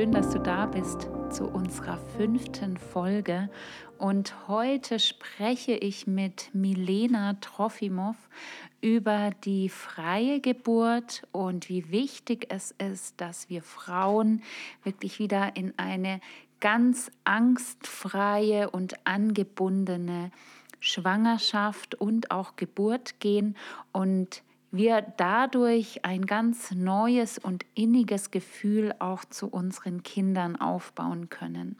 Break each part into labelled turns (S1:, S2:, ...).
S1: Schön, dass du da bist zu unserer fünften Folge. Und heute spreche ich mit Milena Trofimov über die freie Geburt und wie wichtig es ist, dass wir Frauen wirklich wieder in eine ganz angstfreie und angebundene Schwangerschaft und auch Geburt gehen und wir dadurch ein ganz neues und inniges Gefühl auch zu unseren Kindern aufbauen können.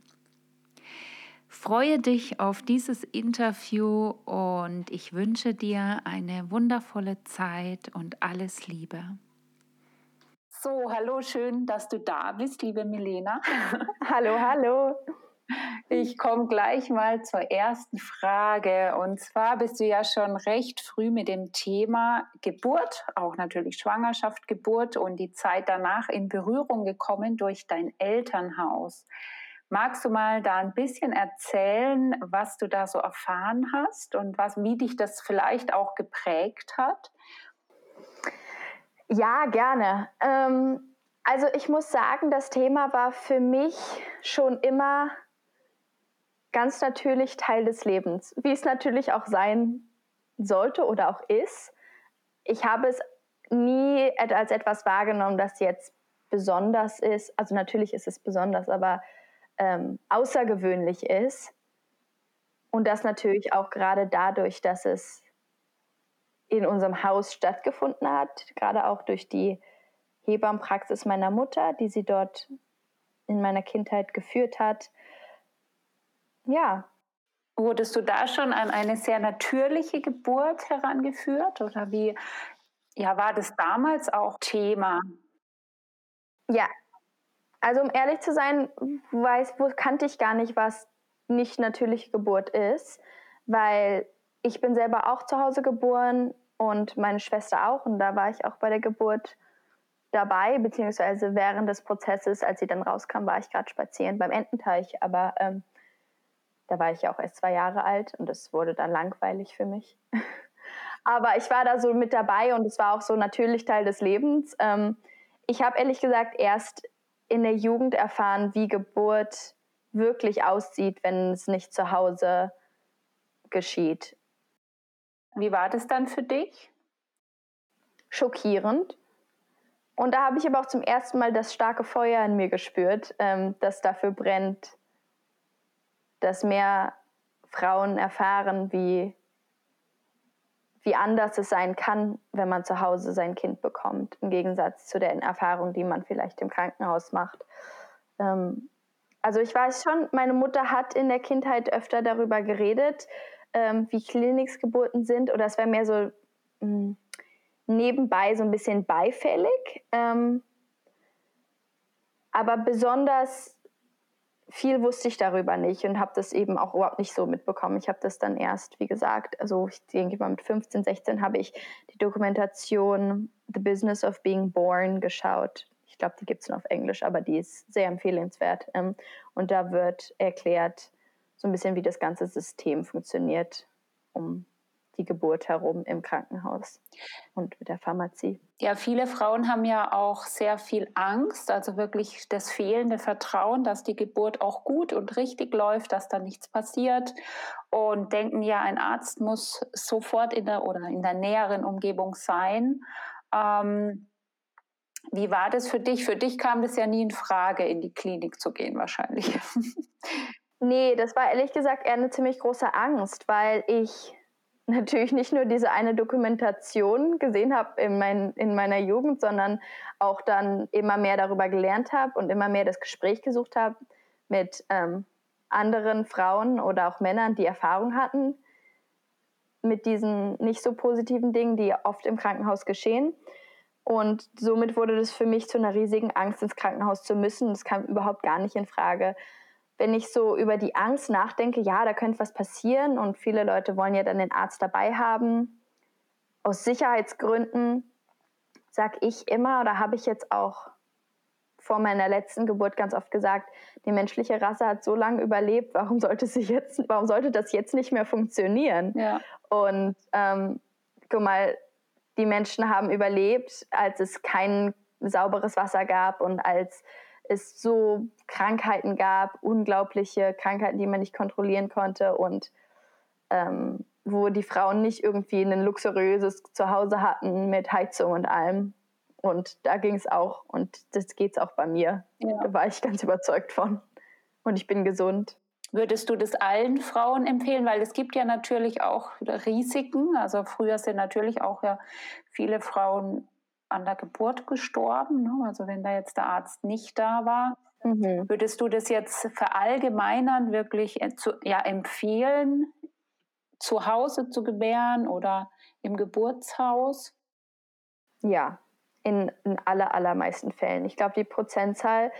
S1: Freue dich auf dieses Interview und ich wünsche dir eine wundervolle Zeit und alles Liebe. So, hallo, schön, dass du da bist, liebe Milena.
S2: hallo, hallo.
S1: Ich komme gleich mal zur ersten Frage. Und zwar bist du ja schon recht früh mit dem Thema Geburt, auch natürlich Schwangerschaft, Geburt und die Zeit danach in Berührung gekommen durch dein Elternhaus. Magst du mal da ein bisschen erzählen, was du da so erfahren hast und was, wie dich das vielleicht auch geprägt hat?
S2: Ja, gerne. Ähm, also ich muss sagen, das Thema war für mich schon immer ganz natürlich Teil des Lebens, wie es natürlich auch sein sollte oder auch ist. Ich habe es nie als etwas wahrgenommen, das jetzt besonders ist. Also natürlich ist es besonders, aber ähm, außergewöhnlich ist. Und das natürlich auch gerade dadurch, dass es in unserem Haus stattgefunden hat, gerade auch durch die Hebammenpraxis meiner Mutter, die sie dort in meiner Kindheit geführt hat ja.
S1: Wurdest du da schon an eine sehr natürliche Geburt herangeführt oder wie ja, war das damals auch Thema?
S2: Ja, also um ehrlich zu sein, weiß, kannte ich gar nicht, was nicht natürliche Geburt ist, weil ich bin selber auch zu Hause geboren und meine Schwester auch und da war ich auch bei der Geburt dabei, beziehungsweise während des Prozesses, als sie dann rauskam, war ich gerade spazieren beim Ententeich, aber ähm, da war ich ja auch erst zwei Jahre alt und es wurde dann langweilig für mich. Aber ich war da so mit dabei und es war auch so natürlich Teil des Lebens. Ähm, ich habe ehrlich gesagt erst in der Jugend erfahren, wie Geburt wirklich aussieht, wenn es nicht zu Hause geschieht.
S1: Wie war das dann für dich?
S2: Schockierend. Und da habe ich aber auch zum ersten Mal das starke Feuer in mir gespürt, ähm, das dafür brennt, dass mehr Frauen erfahren, wie, wie anders es sein kann, wenn man zu Hause sein Kind bekommt, im Gegensatz zu den Erfahrungen, die man vielleicht im Krankenhaus macht. Ähm, also ich weiß schon, meine Mutter hat in der Kindheit öfter darüber geredet, ähm, wie Kliniksgeburten sind, oder es wäre mehr so mh, hm, nebenbei so ein bisschen beifällig. Ähm, aber besonders viel wusste ich darüber nicht und habe das eben auch überhaupt nicht so mitbekommen. Ich habe das dann erst, wie gesagt, also ich denke mal mit 15, 16 habe ich die Dokumentation The Business of Being Born geschaut. Ich glaube, die gibt es nur auf Englisch, aber die ist sehr empfehlenswert. Ähm, und da wird erklärt, so ein bisschen, wie das ganze System funktioniert, um die Geburt herum im Krankenhaus und mit der Pharmazie.
S1: Ja, viele Frauen haben ja auch sehr viel Angst, also wirklich das fehlende Vertrauen, dass die Geburt auch gut und richtig läuft, dass da nichts passiert und denken ja, ein Arzt muss sofort in der oder in der näheren Umgebung sein. Ähm, wie war das für dich? Für dich kam das ja nie in Frage, in die Klinik zu gehen, wahrscheinlich.
S2: Nee, das war ehrlich gesagt eher eine ziemlich große Angst, weil ich natürlich nicht nur diese eine Dokumentation gesehen habe in, mein, in meiner Jugend, sondern auch dann immer mehr darüber gelernt habe und immer mehr das Gespräch gesucht habe mit ähm, anderen Frauen oder auch Männern, die Erfahrung hatten mit diesen nicht so positiven Dingen, die oft im Krankenhaus geschehen. Und somit wurde das für mich zu einer riesigen Angst, ins Krankenhaus zu müssen. Das kam überhaupt gar nicht in Frage wenn ich so über die Angst nachdenke, ja, da könnte was passieren und viele Leute wollen ja dann den Arzt dabei haben. Aus Sicherheitsgründen sage ich immer oder habe ich jetzt auch vor meiner letzten Geburt ganz oft gesagt, die menschliche Rasse hat so lange überlebt, warum sollte, sie jetzt, warum sollte das jetzt nicht mehr funktionieren? Ja. Und ähm, guck mal, die Menschen haben überlebt, als es kein sauberes Wasser gab und als es so Krankheiten gab, unglaubliche Krankheiten, die man nicht kontrollieren konnte und ähm, wo die Frauen nicht irgendwie ein luxuriöses Zuhause hatten mit Heizung und allem. Und da ging es auch und das geht es auch bei mir. Ja. Da war ich ganz überzeugt von. Und ich bin gesund.
S1: Würdest du das allen Frauen empfehlen? Weil es gibt ja natürlich auch Risiken. Also früher sind natürlich auch ja viele Frauen an der Geburt gestorben. Ne? Also wenn da jetzt der Arzt nicht da war. Mhm. Würdest du das jetzt verallgemeinern, wirklich äh, zu, ja, empfehlen, zu Hause zu gebären oder im Geburtshaus?
S2: Ja, in, in aller, allermeisten Fällen. Ich glaube, die Prozentzahl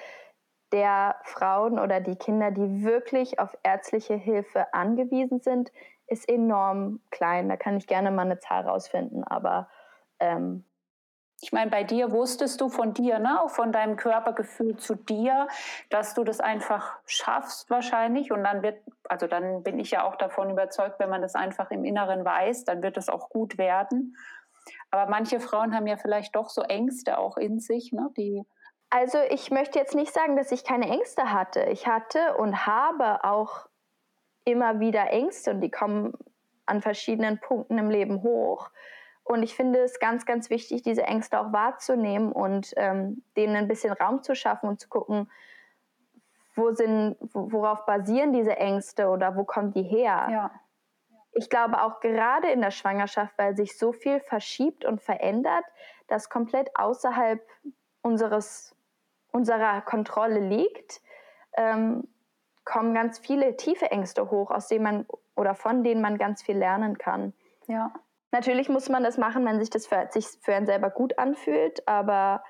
S2: der Frauen oder die Kinder, die wirklich auf ärztliche Hilfe angewiesen sind, ist enorm klein. Da kann ich gerne mal eine Zahl rausfinden, aber ähm,
S1: ich meine, bei dir wusstest du von dir, ne, auch von deinem Körpergefühl zu dir, dass du das einfach schaffst wahrscheinlich. Und dann wird, also dann bin ich ja auch davon überzeugt, wenn man das einfach im Inneren weiß, dann wird es auch gut werden. Aber manche Frauen haben ja vielleicht doch so Ängste auch in sich, ne, die
S2: also ich möchte jetzt nicht sagen, dass ich keine Ängste hatte. Ich hatte und habe auch immer wieder Ängste und die kommen an verschiedenen Punkten im Leben hoch. Und ich finde es ganz, ganz wichtig, diese Ängste auch wahrzunehmen und ähm, denen ein bisschen Raum zu schaffen und zu gucken, wo sind, worauf basieren diese Ängste oder wo kommen die her? Ja. Ich glaube auch gerade in der Schwangerschaft, weil sich so viel verschiebt und verändert, das komplett außerhalb unseres unserer Kontrolle liegt, ähm, kommen ganz viele tiefe Ängste hoch, aus denen man oder von denen man ganz viel lernen kann. Ja. Natürlich muss man das machen, wenn sich das für, sich für einen selber gut anfühlt, aber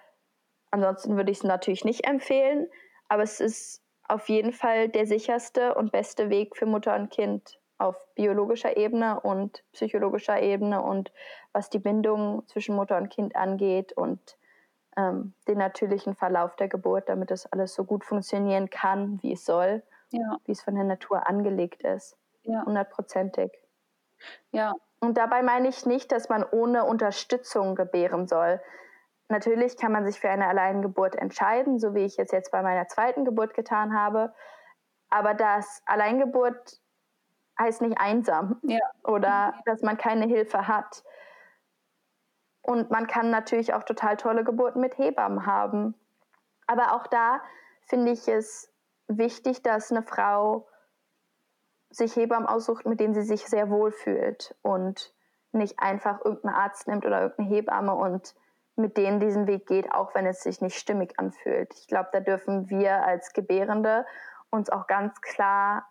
S2: ansonsten würde ich es natürlich nicht empfehlen. Aber es ist auf jeden Fall der sicherste und beste Weg für Mutter und Kind auf biologischer Ebene und psychologischer Ebene und was die Bindung zwischen Mutter und Kind angeht und ähm, den natürlichen Verlauf der Geburt, damit das alles so gut funktionieren kann, wie es soll, ja. wie es von der Natur angelegt ist. Ja. Hundertprozentig. Ja. Und dabei meine ich nicht, dass man ohne Unterstützung gebären soll. Natürlich kann man sich für eine Alleingeburt entscheiden, so wie ich es jetzt bei meiner zweiten Geburt getan habe. Aber das Alleingeburt heißt nicht einsam ja. oder dass man keine Hilfe hat. Und man kann natürlich auch total tolle Geburten mit Hebammen haben. Aber auch da finde ich es wichtig, dass eine Frau sich Hebammen aussucht, mit denen sie sich sehr wohl fühlt und nicht einfach irgendeinen Arzt nimmt oder irgendeine Hebamme und mit denen diesen Weg geht, auch wenn es sich nicht stimmig anfühlt. Ich glaube, da dürfen wir als Gebärende uns auch ganz klar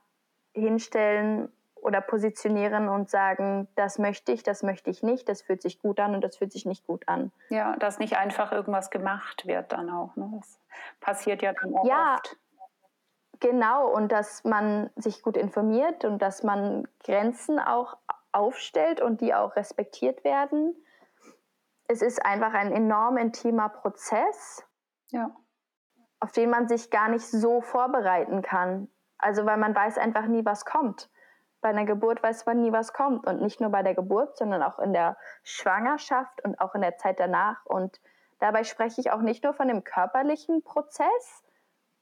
S2: hinstellen oder positionieren und sagen, das möchte ich, das möchte ich nicht, das fühlt sich gut an und das fühlt sich nicht gut an.
S1: Ja, dass nicht einfach irgendwas gemacht wird dann auch. Ne? Das passiert ja dann auch ja, oft.
S2: Genau, und dass man sich gut informiert und dass man Grenzen auch aufstellt und die auch respektiert werden. Es ist einfach ein enorm intimer Prozess, ja. auf den man sich gar nicht so vorbereiten kann. Also weil man weiß einfach nie, was kommt bei einer Geburt weiß man nie, was kommt. Und nicht nur bei der Geburt, sondern auch in der Schwangerschaft und auch in der Zeit danach. Und dabei spreche ich auch nicht nur von dem körperlichen Prozess,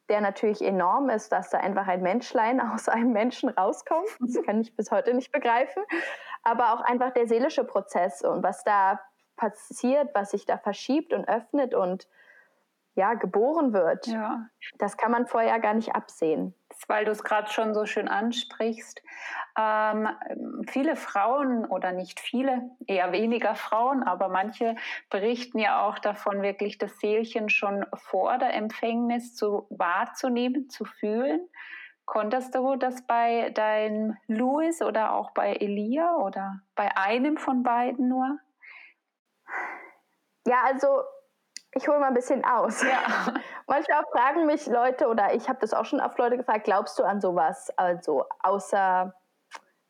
S2: der natürlich enorm ist, dass da einfach ein Menschlein aus einem Menschen rauskommt. Das kann ich bis heute nicht begreifen. Aber auch einfach der seelische Prozess und was da passiert, was sich da verschiebt und öffnet und ja, geboren wird. Ja. Das kann man vorher gar nicht absehen.
S1: Weil du es gerade schon so schön ansprichst. Ähm, viele Frauen oder nicht viele, eher weniger Frauen, aber manche berichten ja auch davon, wirklich das Seelchen schon vor der Empfängnis zu wahrzunehmen, zu fühlen. Konntest du das bei deinem Louis oder auch bei Elia oder bei einem von beiden nur?
S2: Ja, also ich hole mal ein bisschen aus. Ja. Manchmal fragen mich Leute, oder ich habe das auch schon oft Leute gefragt, glaubst du an sowas? Also außer,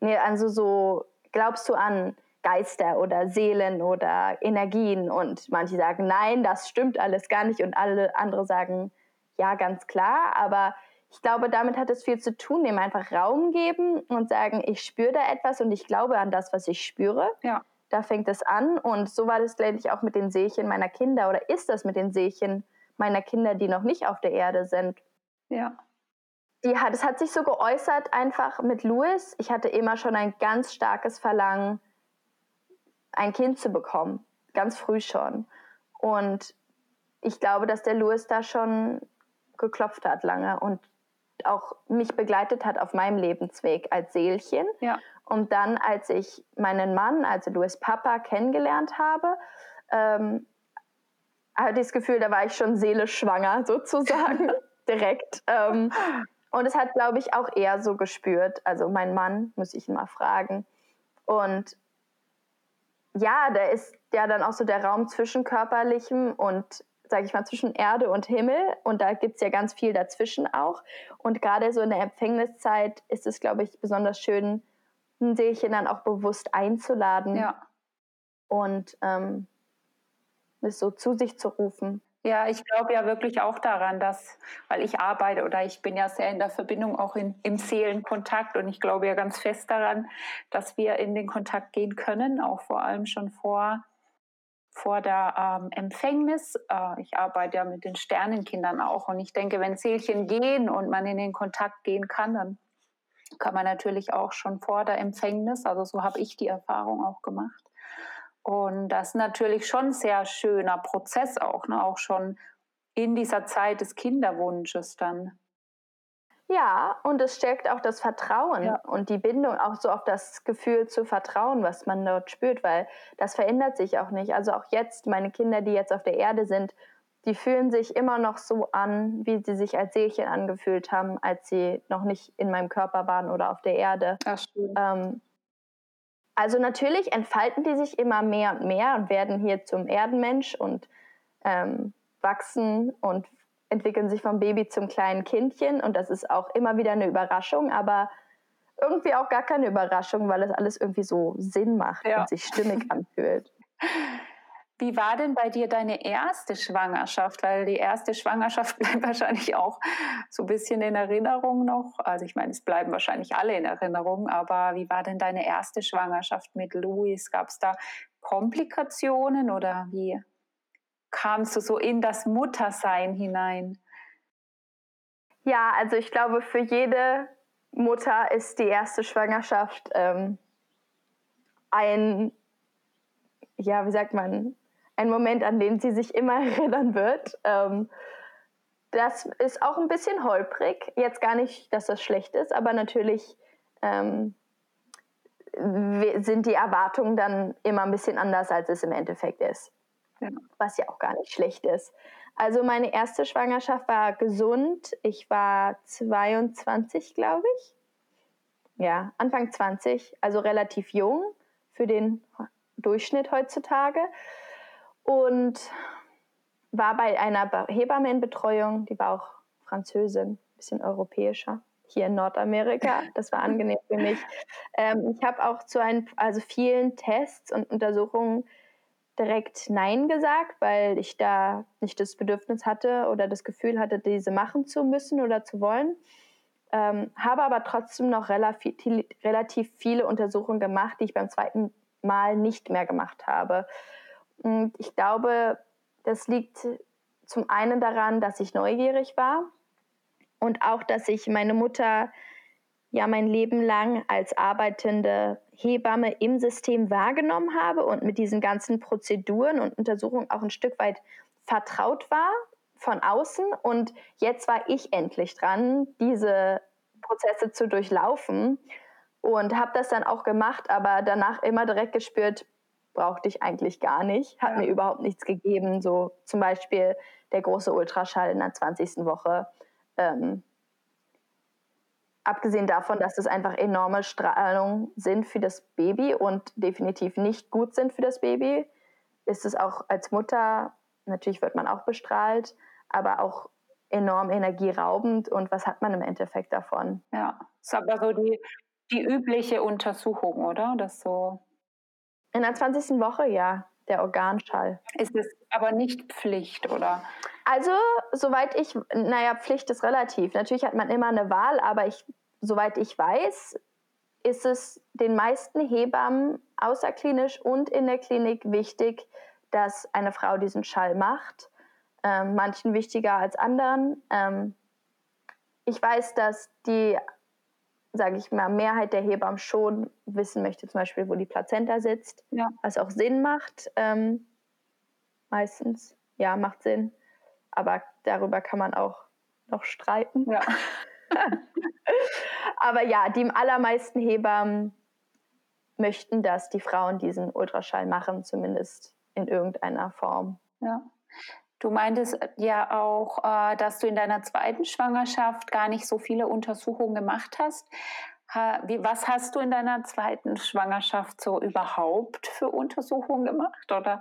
S2: nee, also so, glaubst du an Geister oder Seelen oder Energien? Und manche sagen, nein, das stimmt alles gar nicht. Und alle andere sagen, ja, ganz klar. Aber ich glaube, damit hat es viel zu tun, dem einfach Raum geben und sagen, ich spüre da etwas und ich glaube an das, was ich spüre. Ja da fängt es an. Und so war das, glaube ich, auch mit den Seelchen meiner Kinder oder ist das mit den Seelchen meiner Kinder, die noch nicht auf der Erde sind.
S1: Ja.
S2: Die hat, es hat sich so geäußert einfach mit Louis. Ich hatte immer schon ein ganz starkes Verlangen, ein Kind zu bekommen. Ganz früh schon. Und ich glaube, dass der Louis da schon geklopft hat lange und auch mich begleitet hat auf meinem Lebensweg als Seelchen.
S1: Ja.
S2: Und dann, als ich meinen Mann, also Louis Papa, kennengelernt habe, ähm, hatte ich das Gefühl, da war ich schon seelisch schwanger sozusagen, direkt. Ähm, und es hat, glaube ich, auch eher so gespürt. Also mein Mann, muss ich ihn mal fragen. Und ja, da ist ja dann auch so der Raum zwischen körperlichem und sage ich mal, zwischen Erde und Himmel. Und da gibt es ja ganz viel dazwischen auch. Und gerade so in der Empfängniszeit ist es, glaube ich, besonders schön, ein Seelchen dann auch bewusst einzuladen.
S1: Ja.
S2: Und ähm, es so zu sich zu rufen.
S1: Ja, ich glaube ja wirklich auch daran, dass, weil ich arbeite oder ich bin ja sehr in der Verbindung auch in, im Seelenkontakt und ich glaube ja ganz fest daran, dass wir in den Kontakt gehen können, auch vor allem schon vor vor der ähm, Empfängnis. Äh, ich arbeite ja mit den Sternenkindern auch und ich denke, wenn Seelchen gehen und man in den Kontakt gehen kann, dann kann man natürlich auch schon vor der Empfängnis, also so habe ich die Erfahrung auch gemacht. Und das ist natürlich schon ein sehr schöner Prozess auch, ne? auch schon in dieser Zeit des Kinderwunsches dann.
S2: Ja, und es stärkt auch das Vertrauen ja. und die Bindung auch so auf das Gefühl zu vertrauen, was man dort spürt, weil das verändert sich auch nicht. Also auch jetzt, meine Kinder, die jetzt auf der Erde sind, die fühlen sich immer noch so an, wie sie sich als Seelchen angefühlt haben, als sie noch nicht in meinem Körper waren oder auf der Erde.
S1: Ach, ähm,
S2: also natürlich entfalten die sich immer mehr und mehr und werden hier zum Erdenmensch und ähm, wachsen und entwickeln sich vom Baby zum kleinen Kindchen und das ist auch immer wieder eine Überraschung, aber irgendwie auch gar keine Überraschung, weil es alles irgendwie so Sinn macht ja. und sich stimmig anfühlt.
S1: Wie war denn bei dir deine erste Schwangerschaft? Weil die erste Schwangerschaft bleibt wahrscheinlich auch so ein bisschen in Erinnerung noch. Also ich meine, es bleiben wahrscheinlich alle in Erinnerung, aber wie war denn deine erste Schwangerschaft mit Louis? Gab es da Komplikationen oder wie kamst du so in das Muttersein hinein?
S2: Ja, also ich glaube, für jede Mutter ist die erste Schwangerschaft ähm, ein, ja, wie sagt man, ein Moment, an den sie sich immer erinnern wird. Ähm, das ist auch ein bisschen holprig. Jetzt gar nicht, dass das schlecht ist, aber natürlich ähm, sind die Erwartungen dann immer ein bisschen anders, als es im Endeffekt ist was ja auch gar nicht schlecht ist. Also meine erste Schwangerschaft war gesund. Ich war 22, glaube ich. Ja, Anfang 20, also relativ jung für den Durchschnitt heutzutage. Und war bei einer Hebammenbetreuung, die war auch Französin, ein bisschen europäischer, hier in Nordamerika. Das war angenehm für mich. Ähm, ich habe auch zu ein, also vielen Tests und Untersuchungen direkt Nein gesagt, weil ich da nicht das Bedürfnis hatte oder das Gefühl hatte, diese machen zu müssen oder zu wollen. Ähm, habe aber trotzdem noch relativ, relativ viele Untersuchungen gemacht, die ich beim zweiten Mal nicht mehr gemacht habe. Und ich glaube, das liegt zum einen daran, dass ich neugierig war und auch, dass ich meine Mutter ja mein Leben lang als arbeitende Hebamme im System wahrgenommen habe und mit diesen ganzen Prozeduren und Untersuchungen auch ein Stück weit vertraut war von außen. Und jetzt war ich endlich dran, diese Prozesse zu durchlaufen und habe das dann auch gemacht, aber danach immer direkt gespürt, brauchte ich eigentlich gar nicht, hat ja. mir überhaupt nichts gegeben. So zum Beispiel der große Ultraschall in der 20. Woche. Ähm, Abgesehen davon, dass es einfach enorme Strahlungen sind für das Baby und definitiv nicht gut sind für das Baby, ist es auch als Mutter, natürlich wird man auch bestrahlt, aber auch enorm energieraubend und was hat man im Endeffekt davon?
S1: Ja, ist aber so die, die übliche Untersuchung, oder? Das so.
S2: In der 20. Woche, ja, der Organschall.
S1: Ist es aber nicht Pflicht, oder?
S2: Also, soweit ich, naja, Pflicht ist relativ. Natürlich hat man immer eine Wahl, aber ich, soweit ich weiß, ist es den meisten Hebammen außerklinisch und in der Klinik wichtig, dass eine Frau diesen Schall macht. ähm, manchen wichtiger als anderen. Ähm, ich weiß, dass die, sage ich mal, Mehrheit der Hebammen schon wissen möchte, zum Beispiel, wo die Plazenta sitzt, ja. was auch Sinn macht. Ähm, meistens, ja, macht Sinn. Aber darüber kann man auch noch streiten. Ja. Aber ja, die allermeisten Hebammen möchten, dass die Frauen diesen Ultraschall machen, zumindest in irgendeiner Form.
S1: Ja. Du meintest äh, ja auch, äh, dass du in deiner zweiten Schwangerschaft gar nicht so viele Untersuchungen gemacht hast. was hast du in deiner zweiten Schwangerschaft so überhaupt für Untersuchungen gemacht? Oder?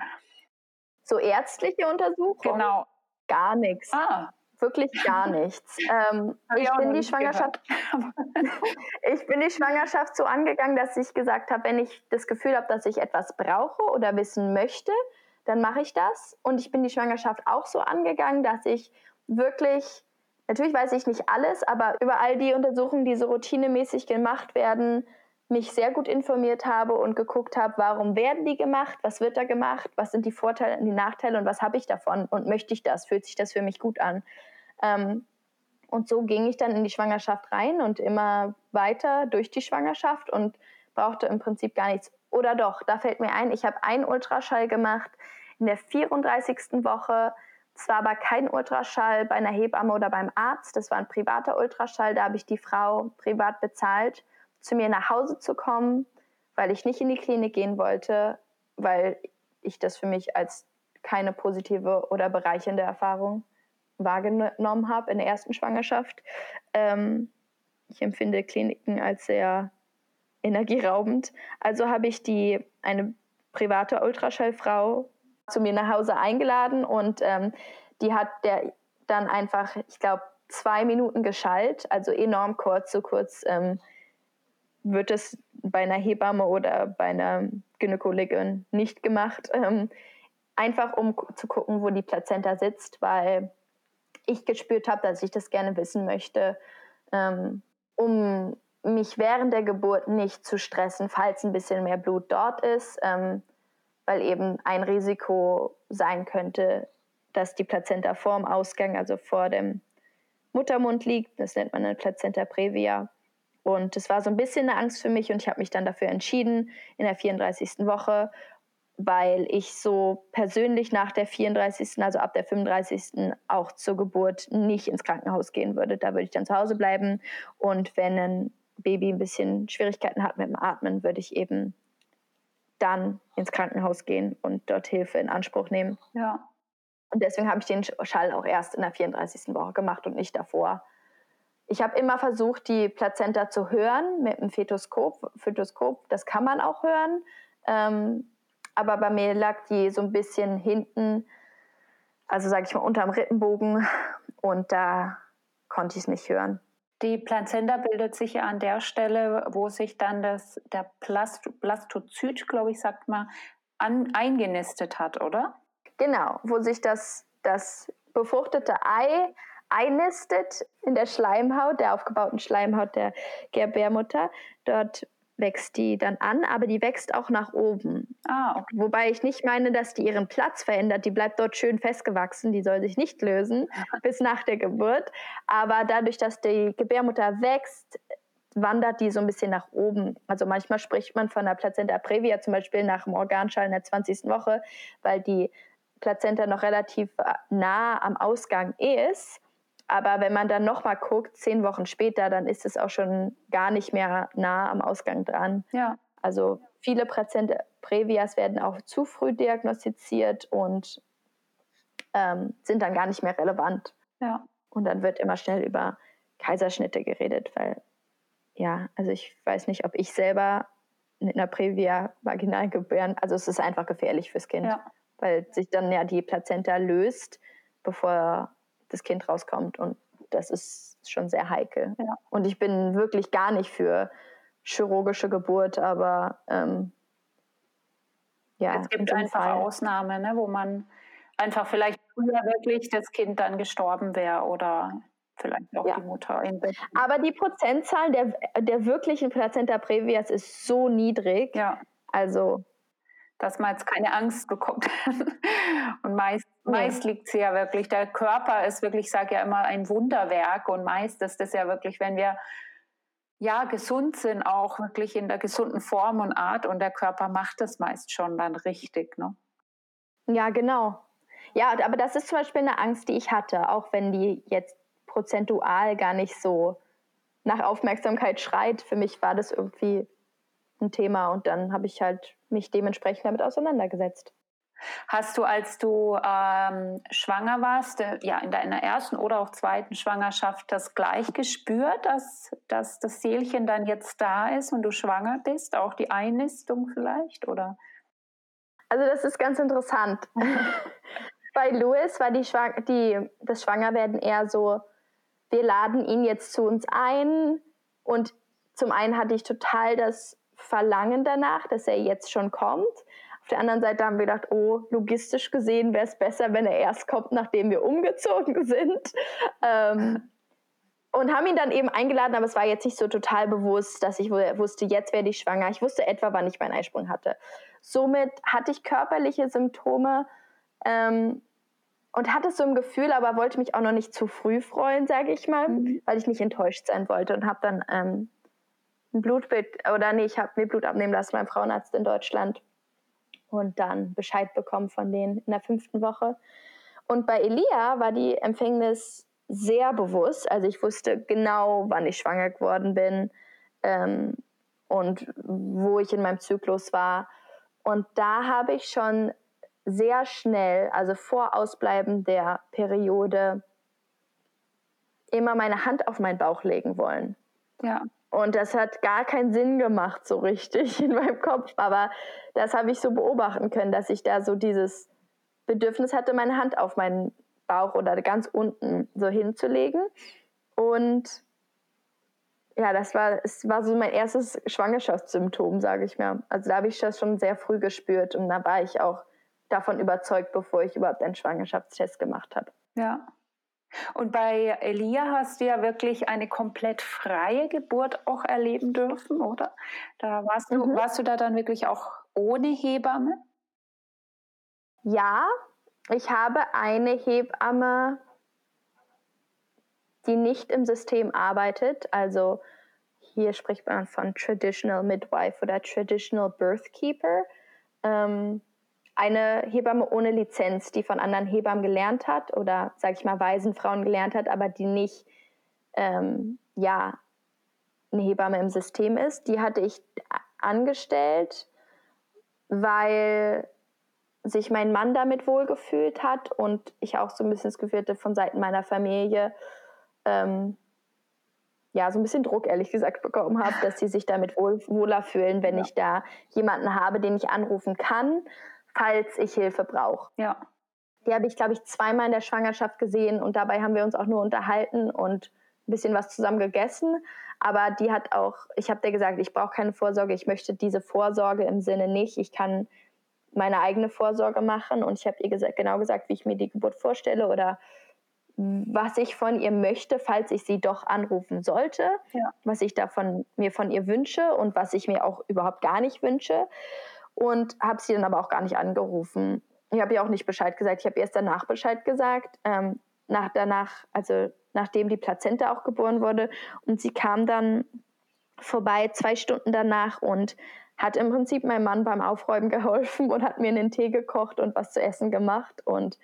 S2: So ärztliche Untersuchungen?
S1: Genau.
S2: Gar nichts. Ah. Wirklich gar nichts. Ähm, ich, bin die Schwangerschaft, ich bin die Schwangerschaft so angegangen, dass ich gesagt habe, wenn ich das Gefühl habe, dass ich etwas brauche oder wissen möchte, dann mache ich das. Und ich bin die Schwangerschaft auch so angegangen, dass ich wirklich, natürlich weiß ich nicht alles, aber über all die Untersuchungen, die so routinemäßig gemacht werden, mich sehr gut informiert habe und geguckt habe, warum werden die gemacht, was wird da gemacht, was sind die Vorteile und die Nachteile und was habe ich davon und möchte ich das, fühlt sich das für mich gut an. Ähm, und so ging ich dann in die Schwangerschaft rein und immer weiter durch die Schwangerschaft und brauchte im Prinzip gar nichts. Oder doch, da fällt mir ein, ich habe einen Ultraschall gemacht in der 34. Woche. Zwar aber kein Ultraschall bei einer Hebamme oder beim Arzt, das war ein privater Ultraschall, da habe ich die Frau privat bezahlt, zu mir nach Hause zu kommen, weil ich nicht in die Klinik gehen wollte, weil ich das für mich als keine positive oder bereichernde Erfahrung wahrgenommen habe in der ersten Schwangerschaft. Ähm, ich empfinde Kliniken als sehr energieraubend. Also habe ich die eine private Ultraschallfrau zu mir nach Hause eingeladen und ähm, die hat der dann einfach, ich glaube, zwei Minuten geschallt, also enorm kurz, so kurz ähm, wird es bei einer Hebamme oder bei einer Gynäkologin nicht gemacht. Ähm, einfach um zu gucken, wo die Plazenta sitzt, weil ich gespürt habe, dass ich das gerne wissen möchte, ähm, um mich während der Geburt nicht zu stressen, falls ein bisschen mehr Blut dort ist. Ähm, weil eben ein Risiko sein könnte, dass die Plazenta vor dem Ausgang, also vor dem Muttermund liegt. Das nennt man eine Plazenta previa. Und das war so ein bisschen eine Angst für mich und ich habe mich dann dafür entschieden in der 34. Woche, weil ich so persönlich nach der 34., also ab der 35. auch zur Geburt nicht ins Krankenhaus gehen würde. Da würde ich dann zu Hause bleiben und wenn ein Baby ein bisschen Schwierigkeiten hat mit dem Atmen, würde ich eben dann ins Krankenhaus gehen und dort Hilfe in Anspruch nehmen.
S1: Ja.
S2: Und deswegen habe ich den Schall auch erst in der 34. Woche gemacht und nicht davor. Ich habe immer versucht, die Plazenta zu hören mit dem Fetoskop. Fetoskop, das kann man auch hören. Ähm, aber bei mir lag die so ein bisschen hinten, also sage ich mal unterm Rippenbogen. Und da konnte ich es nicht hören.
S1: Die Plazenta bildet sich ja an der Stelle, wo sich dann das, der Plast Blastozyt, glaube ich, sagt man, an, eingenistet hat, oder?
S2: Genau, wo sich das, das befruchtete Ei einnistet in der Schleimhaut, der aufgebauten Schleimhaut der Gebärmutter. Dort wächst die dann an, aber die wächst auch nach oben.
S1: Ah, okay.
S2: Wobei ich nicht meine, dass die ihren Platz verändert. Die bleibt dort schön festgewachsen, die soll sich nicht lösen bis nach der Geburt. Aber dadurch, dass die Gebärmutter wächst, wandert die so ein bisschen nach oben. Also manchmal spricht man von der Plazenta previa, zum Beispiel nach dem Organschall in der 20. Woche, weil die Plazenta noch relativ nah am Ausgang ist aber wenn man dann nochmal guckt, zehn Wochen später, dann ist es auch schon gar nicht mehr nah am Ausgang dran.
S1: Ja.
S2: Also viele Plazenta Prävias werden auch zu früh diagnostiziert und ähm, sind dann gar nicht mehr relevant.
S1: Ja.
S2: Und dann wird immer schnell über Kaiserschnitte geredet, weil ja, also ich weiß nicht, ob ich selber mit einer Prävia vaginal gebären, also es ist einfach gefährlich fürs Kind, ja. weil sich dann ja die Plazenta löst, bevor das Kind rauskommt. Und das ist schon sehr heikel.
S1: Ja.
S2: Und ich bin wirklich gar nicht für chirurgische Geburt, aber ähm, ja.
S1: Es gibt einfach Fall. Ausnahmen, ne, wo man einfach vielleicht früher wirklich das Kind dann gestorben wäre oder vielleicht auch ja. die Mutter.
S2: Aber die Prozentzahl der, der wirklichen Plazenta Previas ist so niedrig.
S1: Ja.
S2: Also
S1: dass man jetzt keine Angst bekommt. Und meist Meist liegt sie ja wirklich, der Körper ist wirklich, ich sage ja immer, ein Wunderwerk und meist ist es ja wirklich, wenn wir ja gesund sind, auch wirklich in der gesunden Form und Art und der Körper macht das meist schon dann richtig. Ne?
S2: Ja, genau. Ja, aber das ist zum Beispiel eine Angst, die ich hatte, auch wenn die jetzt prozentual gar nicht so nach Aufmerksamkeit schreit. Für mich war das irgendwie ein Thema und dann habe ich halt mich dementsprechend damit auseinandergesetzt.
S1: Hast du, als du ähm, schwanger warst, äh, ja, in deiner ersten oder auch zweiten Schwangerschaft, das gleich gespürt, dass, dass das Seelchen dann jetzt da ist und du schwanger bist? Auch die Einnistung vielleicht, oder?
S2: Also das ist ganz interessant. Bei Louis war die, Schwang die, das Schwangerwerden eher so, wir laden ihn jetzt zu uns ein und zum einen hatte ich total das Verlangen danach, dass er jetzt schon kommt. Auf der anderen Seite haben wir gedacht, oh, logistisch gesehen wäre es besser, wenn er erst kommt, nachdem wir umgezogen sind. Ähm, und haben ihn dann eben eingeladen, aber es war jetzt nicht so total bewusst, dass ich wusste, jetzt werde ich schwanger. Ich wusste etwa, wann ich meinen Eisprung hatte. Somit hatte ich körperliche Symptome ähm, und hatte so ein Gefühl, aber wollte mich auch noch nicht zu früh freuen, sage ich mal, mhm. weil ich nicht enttäuscht sein wollte und habe dann ähm, ein Blutbild oder nee, ich habe mir Blut abnehmen lassen beim Frauenarzt in Deutschland und dann Bescheid bekommen von denen in der fünften Woche. Und bei Elia war die Empfängnis sehr bewusst. Also ich wusste genau, wann ich schwanger geworden bin ähm, und wo ich in meinem Zyklus war. Und da habe ich schon sehr schnell, also vor Ausbleiben der Periode, immer meine Hand auf meinen Bauch legen wollen. Ja. Und das hat gar keinen Sinn gemacht, so richtig in meinem Kopf. Aber das habe ich so beobachten können, dass ich da so dieses Bedürfnis hatte, meine Hand auf meinen Bauch oder ganz unten so hinzulegen. Und ja, das war, es war so mein erstes Schwangerschaftssymptom, sage ich mir. Also da habe ich das schon sehr früh gespürt und da war ich auch davon überzeugt, bevor ich überhaupt einen Schwangerschaftstest gemacht habe.
S1: Ja. Und bei Elia hast du ja wirklich eine komplett freie Geburt auch erleben dürfen, oder? Da warst du, mhm. warst du da dann wirklich auch ohne Hebamme?
S2: Ja, ich habe eine Hebamme, die nicht im System arbeitet. Also hier spricht man von Traditional Midwife oder Traditional Birthkeeper. Ähm, eine Hebamme ohne Lizenz, die von anderen Hebammen gelernt hat oder, sag ich mal, Waisenfrauen gelernt hat, aber die nicht, ähm, ja, eine Hebamme im System ist. Die hatte ich angestellt, weil sich mein Mann damit wohlgefühlt hat und ich auch so ein bisschen das Gefühl hatte von Seiten meiner Familie, ähm, ja, so ein bisschen Druck, ehrlich gesagt, bekommen habe, dass sie sich damit wohl, wohler fühlen, wenn ja. ich da jemanden habe, den ich anrufen kann falls ich Hilfe brauche. Ja. Die habe ich, glaube ich, zweimal in der Schwangerschaft gesehen und dabei haben wir uns auch nur unterhalten und ein bisschen was zusammen gegessen. Aber die hat auch, ich habe dir gesagt, ich brauche keine Vorsorge, ich möchte diese Vorsorge im Sinne nicht. Ich kann meine eigene Vorsorge machen und ich habe ihr gesagt, genau gesagt, wie ich mir die Geburt vorstelle oder was ich von ihr möchte, falls ich sie doch anrufen sollte, ja. was ich davon mir von ihr wünsche und was ich mir auch überhaupt gar nicht wünsche und habe sie dann aber auch gar nicht angerufen. Ich habe ihr auch nicht Bescheid gesagt. Ich habe erst danach Bescheid gesagt, ähm, nach danach, also nachdem die Plazenta auch geboren wurde. Und sie kam dann vorbei zwei Stunden danach und hat im Prinzip meinem Mann beim Aufräumen geholfen und hat mir einen Tee gekocht und was zu essen gemacht. Und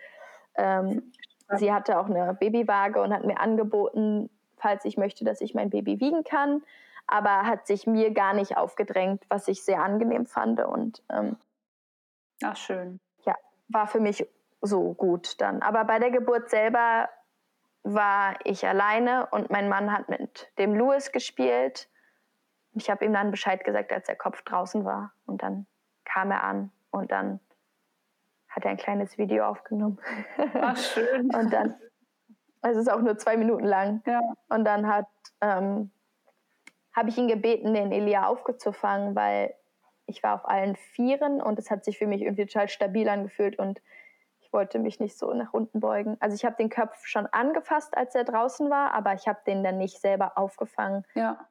S2: ähm, sie hatte auch eine Babywaage und hat mir angeboten, falls ich möchte, dass ich mein Baby wiegen kann aber hat sich mir gar nicht aufgedrängt, was ich sehr angenehm fand. Und ähm,
S1: Ach, schön.
S2: Ja, war für mich so gut dann. Aber bei der Geburt selber war ich alleine und mein Mann hat mit dem Louis gespielt. Ich habe ihm dann Bescheid gesagt, als der Kopf draußen war. Und dann kam er an und dann hat er ein kleines Video aufgenommen.
S1: Ach, schön.
S2: und dann, es ist auch nur zwei Minuten lang. Ja. Und dann hat ähm, habe ich ihn gebeten, den Elia aufzufangen, weil ich war auf allen Vieren und es hat sich für mich irgendwie total stabil angefühlt und ich wollte mich nicht so nach unten beugen. Also ich habe den Kopf schon angefasst, als er draußen war, aber ich habe den dann nicht selber aufgefangen. Ja.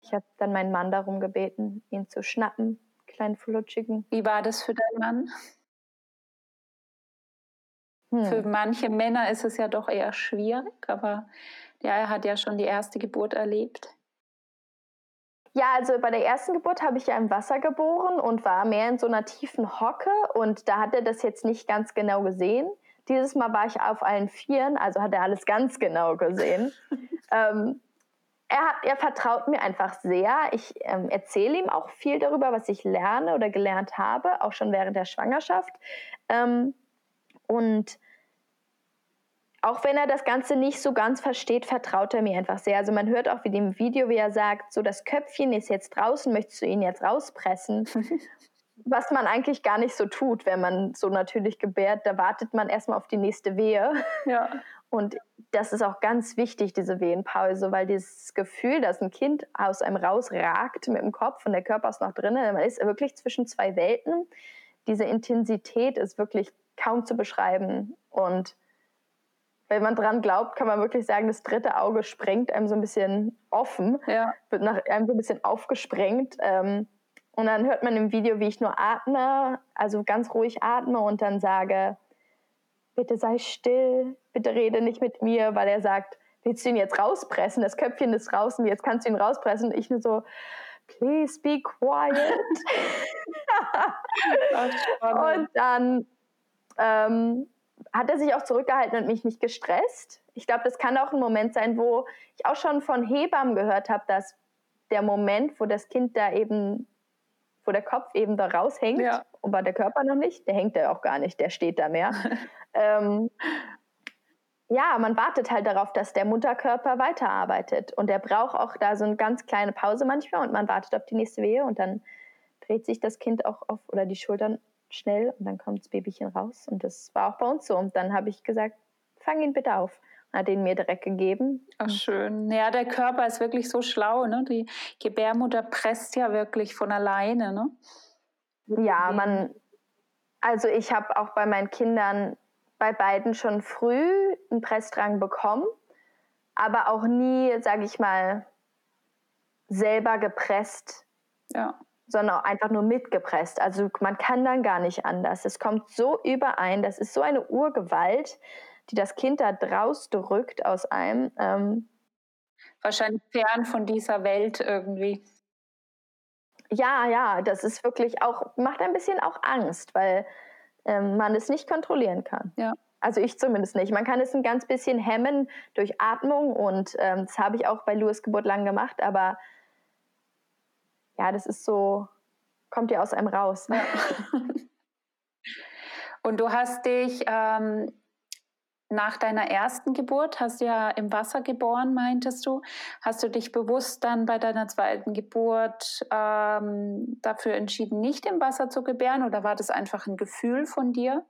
S2: Ich habe dann meinen Mann darum gebeten, ihn zu schnappen, kleinen flutschigen.
S1: Wie war das für deinen Mann? Hm. Für manche Männer ist es ja doch eher schwierig, aber ja, er hat ja schon die erste Geburt erlebt.
S2: Ja, also bei der ersten Geburt habe ich ja im Wasser geboren und war mehr in so einer tiefen Hocke und da hat er das jetzt nicht ganz genau gesehen. Dieses Mal war ich auf allen Vieren, also hat er alles ganz genau gesehen. ähm, er, hat, er vertraut mir einfach sehr. Ich ähm, erzähle ihm auch viel darüber, was ich lerne oder gelernt habe, auch schon während der Schwangerschaft. Ähm, und auch wenn er das Ganze nicht so ganz versteht, vertraut er mir einfach sehr. Also man hört auch wie dem Video, wie er sagt, so das Köpfchen ist jetzt draußen, möchtest du ihn jetzt rauspressen? Was man eigentlich gar nicht so tut, wenn man so natürlich gebärt. Da wartet man erstmal auf die nächste Wehe. Ja. Und das ist auch ganz wichtig, diese Wehenpause, weil dieses Gefühl, dass ein Kind aus einem rausragt mit dem Kopf und der Körper ist noch drin, man ist wirklich zwischen zwei Welten. Diese Intensität ist wirklich kaum zu beschreiben. Und wenn man dran glaubt, kann man wirklich sagen, das dritte Auge sprengt einem so ein bisschen offen, ja. wird nach einem so ein bisschen aufgesprengt. Ähm, und dann hört man im Video, wie ich nur atme, also ganz ruhig atme und dann sage, bitte sei still, bitte rede nicht mit mir, weil er sagt, willst du ihn jetzt rauspressen? Das Köpfchen ist draußen, jetzt kannst du ihn rauspressen. Und ich nur so, please be quiet. und dann ähm, hat er sich auch zurückgehalten und mich nicht gestresst. Ich glaube, das kann auch ein Moment sein, wo ich auch schon von Hebammen gehört habe, dass der Moment, wo das Kind da eben, wo der Kopf eben da raushängt, ja. aber der Körper noch nicht, der hängt da auch gar nicht, der steht da mehr. ähm, ja, man wartet halt darauf, dass der Mutterkörper weiterarbeitet. Und der braucht auch da so eine ganz kleine Pause manchmal und man wartet auf die nächste Wehe und dann dreht sich das Kind auch auf oder die Schultern schnell und dann kommt das Babychen raus. Und das war auch bei uns so. Und dann habe ich gesagt, fang ihn bitte auf. Und hat ihn mir direkt gegeben.
S1: Ach, schön. Ja, der Körper ist wirklich so schlau. Ne? Die Gebärmutter presst ja wirklich von alleine. Ne?
S2: Ja, man, also ich habe auch bei meinen Kindern bei beiden schon früh einen Pressdrang bekommen, aber auch nie, sage ich mal, selber gepresst. Ja sondern einfach nur mitgepresst. Also man kann dann gar nicht anders. Es kommt so überein, das ist so eine Urgewalt, die das Kind da draus drückt aus einem. Ähm,
S1: Wahrscheinlich fern von dieser Welt irgendwie.
S2: Ja, ja, das ist wirklich auch, macht ein bisschen auch Angst, weil ähm, man es nicht kontrollieren kann. Ja. Also ich zumindest nicht. Man kann es ein ganz bisschen hemmen durch Atmung und ähm, das habe ich auch bei Louis Geburt lang gemacht, aber ja, das ist so, kommt ja aus einem raus. Ja.
S1: Und du hast dich ähm, nach deiner ersten Geburt, hast du ja im Wasser geboren, meintest du, hast du dich bewusst dann bei deiner zweiten Geburt ähm, dafür entschieden, nicht im Wasser zu gebären oder war das einfach ein Gefühl von dir?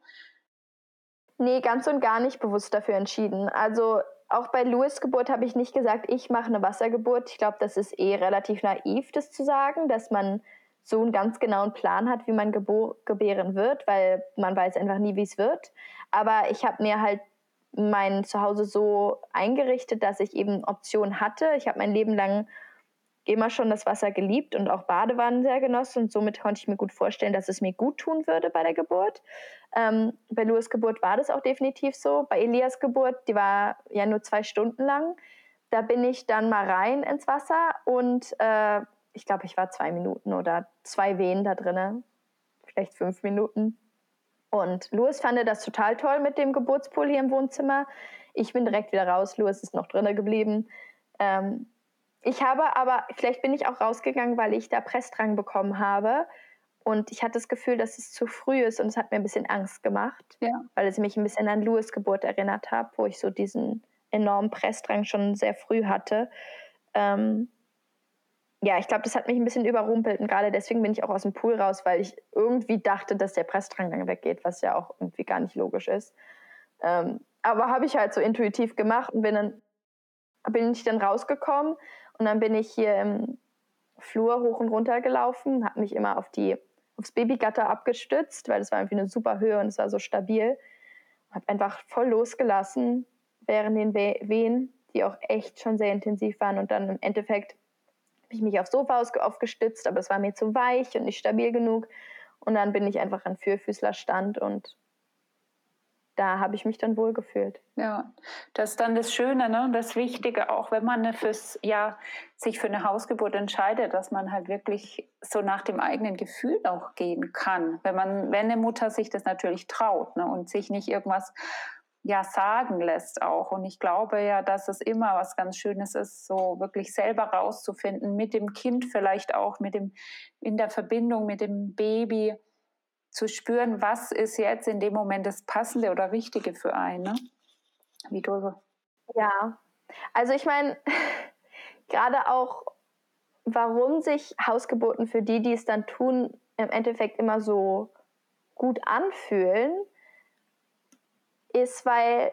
S2: Nee, ganz und gar nicht bewusst dafür entschieden. Also auch bei Louis Geburt habe ich nicht gesagt, ich mache eine Wassergeburt. Ich glaube, das ist eh relativ naiv, das zu sagen, dass man so einen ganz genauen Plan hat, wie man gebären wird, weil man weiß einfach nie, wie es wird. Aber ich habe mir halt mein Zuhause so eingerichtet, dass ich eben Optionen hatte. Ich habe mein Leben lang immer schon das Wasser geliebt und auch Badewannen sehr genossen und somit konnte ich mir gut vorstellen, dass es mir gut tun würde bei der Geburt. Ähm, bei Louis Geburt war das auch definitiv so. Bei Elias Geburt, die war ja nur zwei Stunden lang. Da bin ich dann mal rein ins Wasser und äh, ich glaube, ich war zwei Minuten oder zwei Wehen da drinnen, vielleicht fünf Minuten. Und Louis fand das total toll mit dem Geburtspool hier im Wohnzimmer. Ich bin direkt wieder raus. Louis ist noch drinnen geblieben. Ähm, ich habe aber, vielleicht bin ich auch rausgegangen, weil ich da Pressdrang bekommen habe. Und ich hatte das Gefühl, dass es zu früh ist und es hat mir ein bisschen Angst gemacht, ja. weil es mich ein bisschen an Louis Geburt erinnert hat, wo ich so diesen enormen Pressdrang schon sehr früh hatte. Ähm, ja, ich glaube, das hat mich ein bisschen überrumpelt und gerade deswegen bin ich auch aus dem Pool raus, weil ich irgendwie dachte, dass der Pressdrang dann weggeht, was ja auch irgendwie gar nicht logisch ist. Ähm, aber habe ich halt so intuitiv gemacht und bin dann bin ich dann rausgekommen und dann bin ich hier im Flur hoch und runter gelaufen, habe mich immer auf die, aufs Babygatter abgestützt, weil das war irgendwie eine super Höhe und es war so stabil. Habe einfach voll losgelassen während den Wehen, die auch echt schon sehr intensiv waren. Und dann im Endeffekt habe ich mich aufs Sofa aufgestützt, aber es war mir zu weich und nicht stabil genug. Und dann bin ich einfach an Vierfüßlerstand und da habe ich mich dann wohl gefühlt.
S1: Ja, das ist dann das Schöne, ne? das Wichtige auch, wenn man fürs, ja, sich für eine Hausgeburt entscheidet, dass man halt wirklich so nach dem eigenen Gefühl auch gehen kann. Wenn man, wenn eine Mutter sich das natürlich traut ne? und sich nicht irgendwas ja sagen lässt auch. Und ich glaube ja, dass es immer was ganz Schönes ist, so wirklich selber rauszufinden, mit dem Kind vielleicht auch, mit dem, in der Verbindung mit dem Baby zu spüren, was ist jetzt in dem Moment das Passende oder Richtige für einen. Ne? Wie du so.
S2: Ja, also ich meine, gerade auch, warum sich Hausgeburten für die, die es dann tun, im Endeffekt immer so gut anfühlen, ist, weil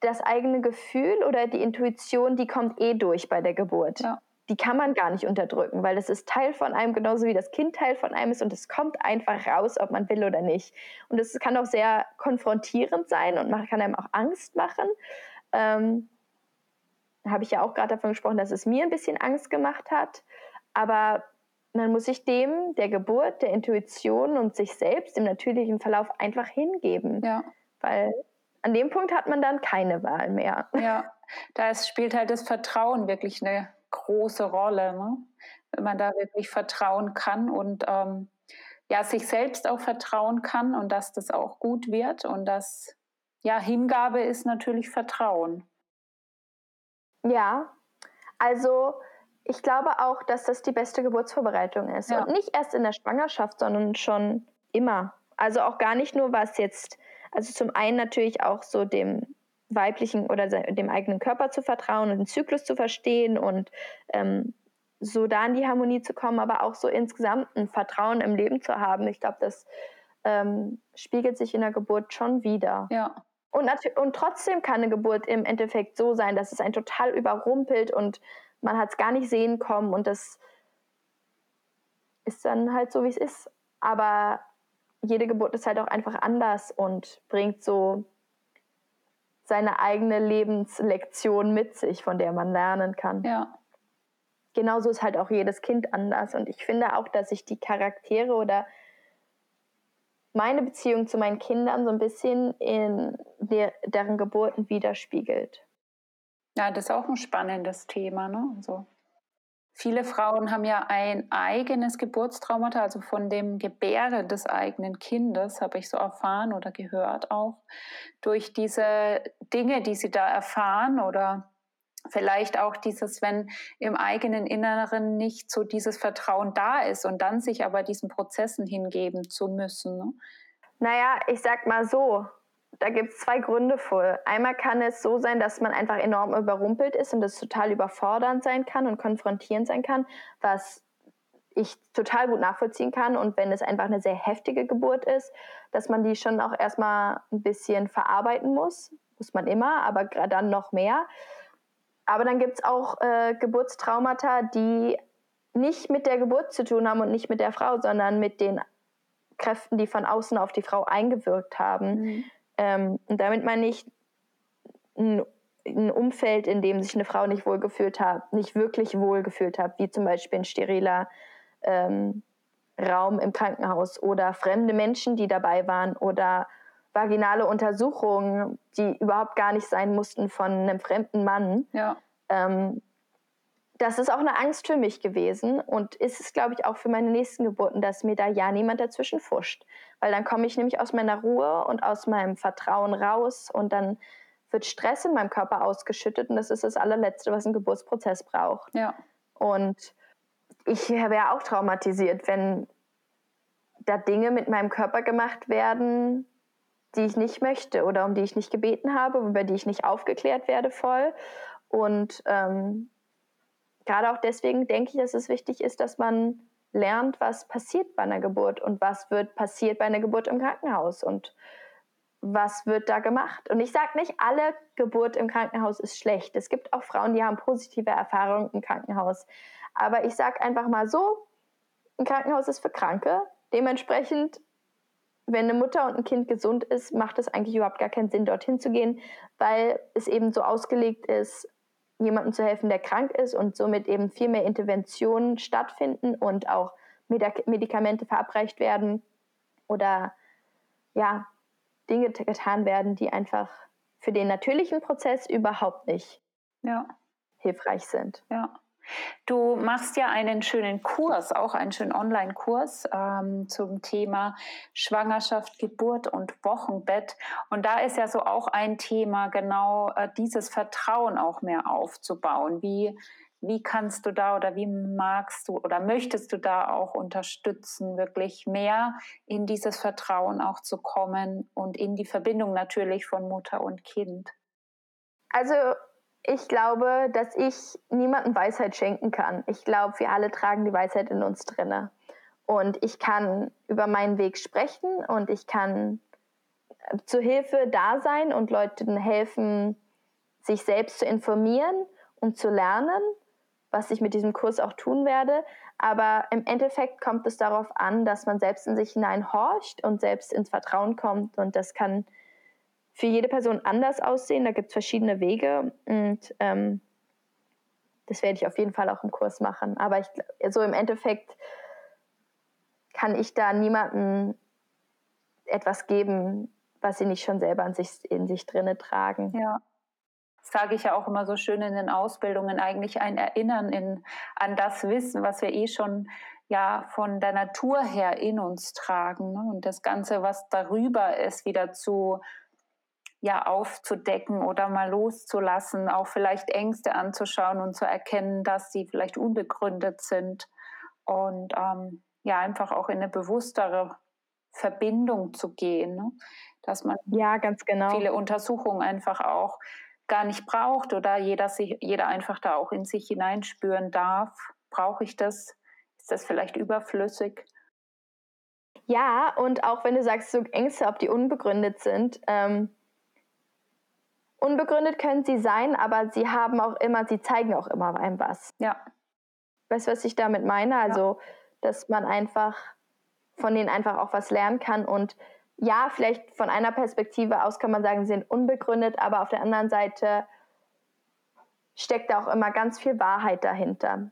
S2: das eigene Gefühl oder die Intuition, die kommt eh durch bei der Geburt. Ja. Die kann man gar nicht unterdrücken, weil das ist Teil von einem, genauso wie das Kind Teil von einem ist und es kommt einfach raus, ob man will oder nicht. Und es kann auch sehr konfrontierend sein und man kann einem auch Angst machen. Ähm, habe ich ja auch gerade davon gesprochen, dass es mir ein bisschen Angst gemacht hat. Aber man muss sich dem, der Geburt, der Intuition und sich selbst im natürlichen Verlauf einfach hingeben. Ja. Weil an dem Punkt hat man dann keine Wahl mehr.
S1: Ja, da spielt halt das Vertrauen wirklich eine große Rolle, ne? wenn man da wirklich vertrauen kann und ähm, ja, sich selbst auch vertrauen kann und dass das auch gut wird und dass ja, Hingabe ist natürlich Vertrauen.
S2: Ja, also ich glaube auch, dass das die beste Geburtsvorbereitung ist. Ja. Und nicht erst in der Schwangerschaft, sondern schon immer. Also auch gar nicht nur, was jetzt also zum einen natürlich auch so dem weiblichen oder dem eigenen Körper zu vertrauen und den Zyklus zu verstehen und ähm, so da in die Harmonie zu kommen, aber auch so insgesamt ein Vertrauen im Leben zu haben. Ich glaube, das ähm, spiegelt sich in der Geburt schon wieder. Ja. Und, und trotzdem kann eine Geburt im Endeffekt so sein, dass es einen total überrumpelt und man hat es gar nicht sehen kommen und das ist dann halt so, wie es ist. Aber jede Geburt ist halt auch einfach anders und bringt so seine eigene Lebenslektion mit sich, von der man lernen kann. Ja. Genauso ist halt auch jedes Kind anders. Und ich finde auch, dass sich die Charaktere oder meine Beziehung zu meinen Kindern so ein bisschen in der, deren Geburten widerspiegelt.
S1: Ja, das ist auch ein spannendes Thema. Ne? Also Viele Frauen haben ja ein eigenes Geburtstraumata, also von dem Gebären des eigenen Kindes, habe ich so erfahren oder gehört auch, durch diese Dinge, die sie da erfahren oder vielleicht auch dieses, wenn im eigenen Inneren nicht so dieses Vertrauen da ist und dann sich aber diesen Prozessen hingeben zu müssen. Ne?
S2: Naja, ich sag mal so, da gibt es zwei Gründe für. Einmal kann es so sein, dass man einfach enorm überrumpelt ist und das total überfordernd sein kann und konfrontierend sein kann, was ich total gut nachvollziehen kann. Und wenn es einfach eine sehr heftige Geburt ist, dass man die schon auch erstmal ein bisschen verarbeiten muss. Muss man immer, aber dann noch mehr. Aber dann gibt es auch äh, Geburtstraumata, die nicht mit der Geburt zu tun haben und nicht mit der Frau, sondern mit den Kräften, die von außen auf die Frau eingewirkt haben. Mhm. Ähm, und damit meine ich ein, ein, Umfeld, in dem sich eine Frau nicht wohlgefühlt hat, nicht wirklich wohlgefühlt hat, wie zum Beispiel ein steriler ähm, Raum im Krankenhaus oder fremde Menschen, die dabei waren oder vaginale Untersuchungen, die überhaupt gar nicht sein mussten von einem fremden Mann. Ja. Ähm, das ist auch eine Angst für mich gewesen und ist es, glaube ich, auch für meine nächsten Geburten, dass mir da ja niemand dazwischen fuscht. Weil dann komme ich nämlich aus meiner Ruhe und aus meinem Vertrauen raus und dann wird Stress in meinem Körper ausgeschüttet und das ist das allerletzte, was ein Geburtsprozess braucht. Ja. Und ich wäre auch traumatisiert, wenn da Dinge mit meinem Körper gemacht werden, die ich nicht möchte oder um die ich nicht gebeten habe, über die ich nicht aufgeklärt werde voll. Und ähm, gerade auch deswegen denke ich, dass es wichtig ist, dass man lernt, was passiert bei einer Geburt und was wird passiert bei einer Geburt im Krankenhaus und was wird da gemacht. Und ich sage nicht, alle Geburt im Krankenhaus ist schlecht. Es gibt auch Frauen, die haben positive Erfahrungen im Krankenhaus. Aber ich sage einfach mal so, ein Krankenhaus ist für Kranke. Dementsprechend, wenn eine Mutter und ein Kind gesund ist, macht es eigentlich überhaupt gar keinen Sinn, dorthin zu gehen, weil es eben so ausgelegt ist, jemandem zu helfen, der krank ist und somit eben viel mehr Interventionen stattfinden und auch Medikamente verabreicht werden oder ja, Dinge getan werden, die einfach für den natürlichen Prozess überhaupt nicht ja. hilfreich sind.
S1: Ja. Du machst ja einen schönen Kurs, auch einen schönen Online-Kurs ähm, zum Thema Schwangerschaft, Geburt und Wochenbett. Und da ist ja so auch ein Thema, genau äh, dieses Vertrauen auch mehr aufzubauen. Wie, wie kannst du da oder wie magst du oder möchtest du da auch unterstützen, wirklich mehr in dieses Vertrauen auch zu kommen und in die Verbindung natürlich von Mutter und Kind?
S2: Also ich glaube, dass ich niemandem Weisheit schenken kann. Ich glaube, wir alle tragen die Weisheit in uns drinne. Und ich kann über meinen Weg sprechen und ich kann äh, zur Hilfe da sein und Leuten helfen, sich selbst zu informieren und zu lernen, was ich mit diesem Kurs auch tun werde. Aber im Endeffekt kommt es darauf an, dass man selbst in sich hineinhorcht und selbst ins Vertrauen kommt. Und das kann für jede Person anders aussehen. Da gibt es verschiedene Wege und ähm, das werde ich auf jeden Fall auch im Kurs machen. Aber ich, so im Endeffekt kann ich da niemandem etwas geben, was sie nicht schon selber in sich, in sich drinne tragen.
S1: Ja. Das sage ich ja auch immer so schön in den Ausbildungen, eigentlich ein Erinnern in, an das Wissen, was wir eh schon ja von der Natur her in uns tragen. Ne? Und das Ganze, was darüber ist, wieder zu ja aufzudecken oder mal loszulassen, auch vielleicht Ängste anzuschauen und zu erkennen, dass sie vielleicht unbegründet sind und ähm, ja einfach auch in eine bewusstere Verbindung zu gehen, ne? dass man
S2: ja ganz genau
S1: viele Untersuchungen einfach auch gar nicht braucht oder jeder sich jeder einfach da auch in sich hineinspüren darf. Brauche ich das? Ist das vielleicht überflüssig?
S2: Ja, und auch wenn du sagst, so Ängste, ob die unbegründet sind, ähm, Unbegründet können sie sein, aber sie haben auch immer, sie zeigen auch immer einem was.
S1: Ja.
S2: Weißt du, was ich damit meine? Also, ja. dass man einfach von denen einfach auch was lernen kann und ja, vielleicht von einer Perspektive aus kann man sagen, sie sind unbegründet, aber auf der anderen Seite steckt da auch immer ganz viel Wahrheit dahinter.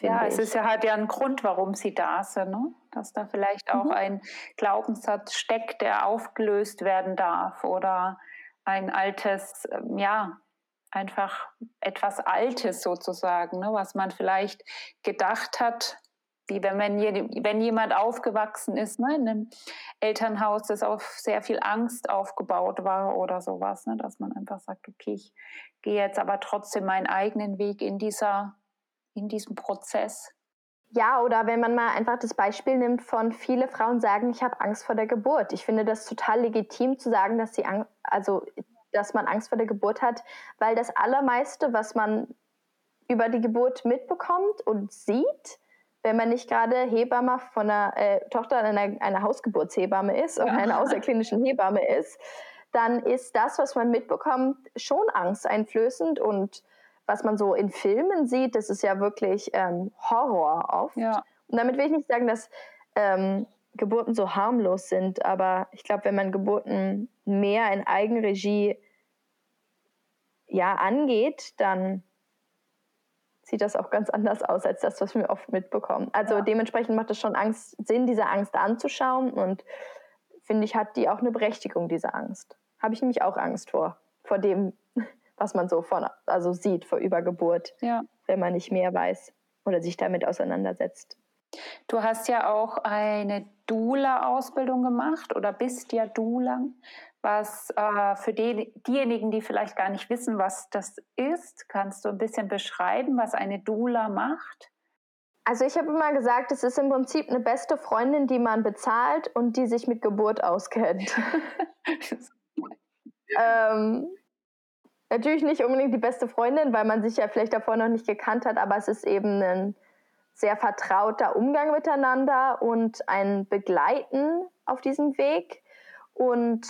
S1: Ja, es ist ja halt ja ein Grund, warum sie da sind, ne? dass da vielleicht auch mhm. ein Glaubenssatz steckt, der aufgelöst werden darf oder ein altes, ähm, ja, einfach etwas Altes sozusagen, ne, was man vielleicht gedacht hat, wie wenn, man, wenn jemand aufgewachsen ist ne, in einem Elternhaus, das auf sehr viel Angst aufgebaut war oder sowas, ne, dass man einfach sagt, okay, ich gehe jetzt aber trotzdem meinen eigenen Weg in, dieser, in diesem Prozess.
S2: Ja, oder wenn man mal einfach das Beispiel nimmt von viele Frauen sagen, ich habe Angst vor der Geburt. Ich finde das total legitim zu sagen, dass sie also dass man Angst vor der Geburt hat, weil das allermeiste, was man über die Geburt mitbekommt und sieht, wenn man nicht gerade Hebamme von einer äh, Tochter einer, einer Hausgeburtshebamme ist oder ja. einer außerklinischen Hebamme ist, dann ist das, was man mitbekommt, schon angsteinflößend und was man so in Filmen sieht, das ist ja wirklich ähm, Horror oft. Ja. Und damit will ich nicht sagen, dass ähm, Geburten so harmlos sind, aber ich glaube, wenn man Geburten mehr in Eigenregie ja, angeht, dann sieht das auch ganz anders aus als das, was wir oft mitbekommen. Also ja. dementsprechend macht es schon Angst, Sinn, diese Angst anzuschauen und finde ich, hat die auch eine Berechtigung, diese Angst. Habe ich nämlich auch Angst vor, vor dem, was man so von, also sieht vor Übergeburt, ja. wenn man nicht mehr weiß oder sich damit auseinandersetzt.
S1: Du hast ja auch eine Dula-Ausbildung gemacht oder bist ja Dula, was äh, für die, diejenigen, die vielleicht gar nicht wissen, was das ist, kannst du ein bisschen beschreiben, was eine Dula macht?
S2: Also ich habe immer gesagt, es ist im Prinzip eine beste Freundin, die man bezahlt und die sich mit Geburt auskennt. ähm, natürlich nicht unbedingt die beste Freundin, weil man sich ja vielleicht davor noch nicht gekannt hat, aber es ist eben ein sehr vertrauter Umgang miteinander und ein Begleiten auf diesem Weg und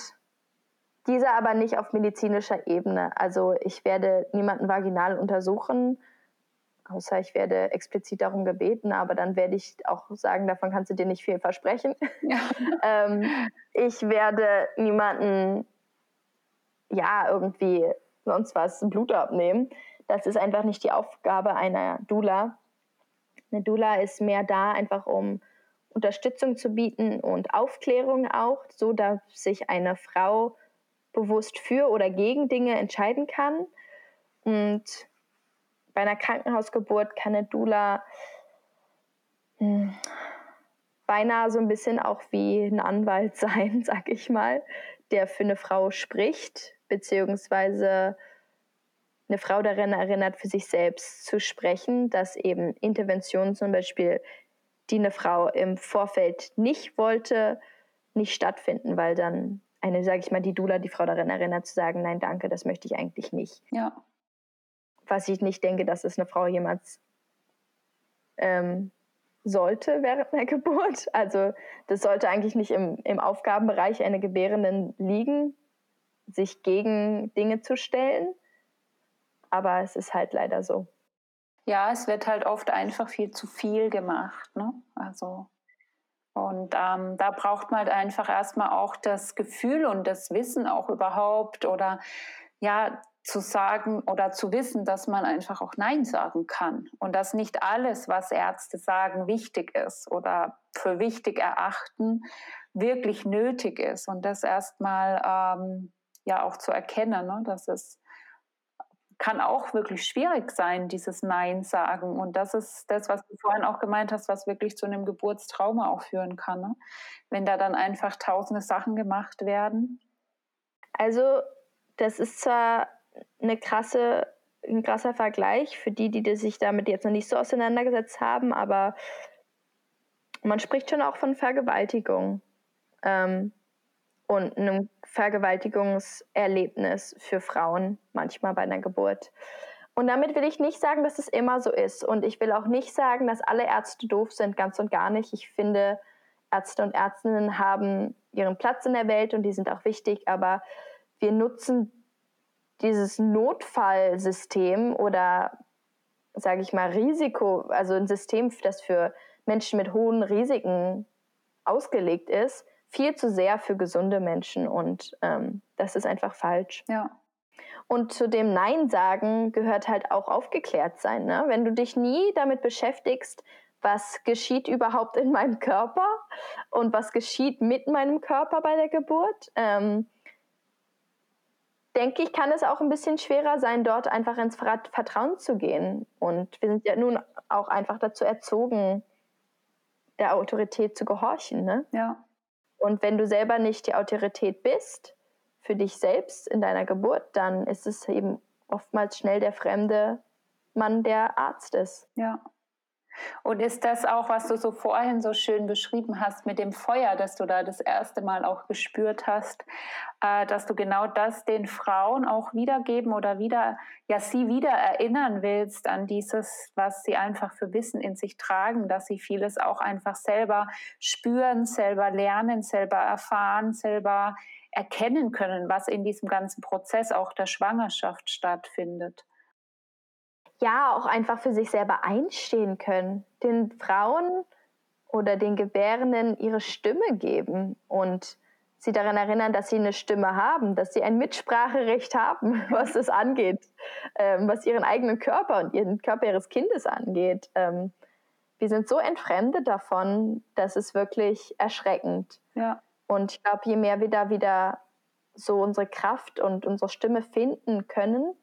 S2: dieser aber nicht auf medizinischer Ebene. Also ich werde niemanden vaginal untersuchen, außer ich werde explizit darum gebeten, aber dann werde ich auch sagen, davon kannst du dir nicht viel versprechen. Ja. ähm, ich werde niemanden, ja, irgendwie sonst was Blut abnehmen. Das ist einfach nicht die Aufgabe einer Dula. Eine Dula ist mehr da, einfach um Unterstützung zu bieten und Aufklärung auch, so dass sich eine Frau bewusst für oder gegen Dinge entscheiden kann. Und bei einer Krankenhausgeburt kann eine Doula hm, beinahe so ein bisschen auch wie ein Anwalt sein, sag ich mal, der für eine Frau spricht, beziehungsweise eine Frau daran erinnert, für sich selbst zu sprechen, dass eben Interventionen zum Beispiel, die eine Frau im Vorfeld nicht wollte, nicht stattfinden, weil dann eine, sage ich mal, die Dula die Frau daran erinnert zu sagen, nein, danke, das möchte ich eigentlich nicht.
S1: Ja.
S2: Was ich nicht denke, dass es eine Frau jemals ähm, sollte während der Geburt. Also das sollte eigentlich nicht im, im Aufgabenbereich einer Gebärenden liegen, sich gegen Dinge zu stellen aber es ist halt leider so.
S1: Ja, es wird halt oft einfach viel zu viel gemacht. Ne? Also und ähm, da braucht man halt einfach erstmal auch das Gefühl und das Wissen auch überhaupt oder ja, zu sagen oder zu wissen, dass man einfach auch Nein sagen kann und dass nicht alles, was Ärzte sagen, wichtig ist oder für wichtig erachten, wirklich nötig ist und das erstmal ähm, ja auch zu erkennen, ne? dass es kann auch wirklich schwierig sein, dieses Nein sagen. Und das ist das, was du vorhin auch gemeint hast, was wirklich zu einem Geburtstrauma auch führen kann. Ne? Wenn da dann einfach tausende Sachen gemacht werden.
S2: Also, das ist zwar eine krasse, ein krasser Vergleich für die, die sich damit jetzt noch nicht so auseinandergesetzt haben, aber man spricht schon auch von Vergewaltigung ähm, und einem Vergewaltigungserlebnis für Frauen, manchmal bei einer Geburt. Und damit will ich nicht sagen, dass es immer so ist. Und ich will auch nicht sagen, dass alle Ärzte doof sind, ganz und gar nicht. Ich finde, Ärzte und Ärztinnen haben ihren Platz in der Welt und die sind auch wichtig, aber wir nutzen dieses Notfallsystem oder, sage ich mal, Risiko, also ein System, das für Menschen mit hohen Risiken ausgelegt ist, viel zu sehr für gesunde Menschen und ähm, das ist einfach falsch.
S1: Ja.
S2: Und zu dem Nein sagen gehört halt auch aufgeklärt sein. Ne? Wenn du dich nie damit beschäftigst, was geschieht überhaupt in meinem Körper und was geschieht mit meinem Körper bei der Geburt, ähm, denke ich, kann es auch ein bisschen schwerer sein, dort einfach ins Vertrauen zu gehen. Und wir sind ja nun auch einfach dazu erzogen, der Autorität zu gehorchen. Ne?
S1: Ja.
S2: Und wenn du selber nicht die Autorität bist für dich selbst in deiner Geburt, dann ist es eben oftmals schnell der fremde Mann, der Arzt ist.
S1: Ja. Und ist das auch, was du so vorhin so schön beschrieben hast mit dem Feuer, das du da das erste Mal auch gespürt hast, äh, dass du genau das den Frauen auch wiedergeben oder wieder, ja, sie wieder erinnern willst an dieses, was sie einfach für Wissen in sich tragen, dass sie vieles auch einfach selber spüren, selber lernen, selber erfahren, selber erkennen können, was in diesem ganzen Prozess auch der Schwangerschaft stattfindet
S2: ja auch einfach für sich selber einstehen können, den Frauen oder den Gebärenden ihre Stimme geben und sie daran erinnern, dass sie eine Stimme haben, dass sie ein Mitspracherecht haben, was es angeht, ähm, was ihren eigenen Körper und ihren Körper ihres Kindes angeht. Ähm, wir sind so entfremdet davon, dass es wirklich erschreckend.
S1: Ja.
S2: Und ich glaube, je mehr wir da wieder so unsere Kraft und unsere Stimme finden können,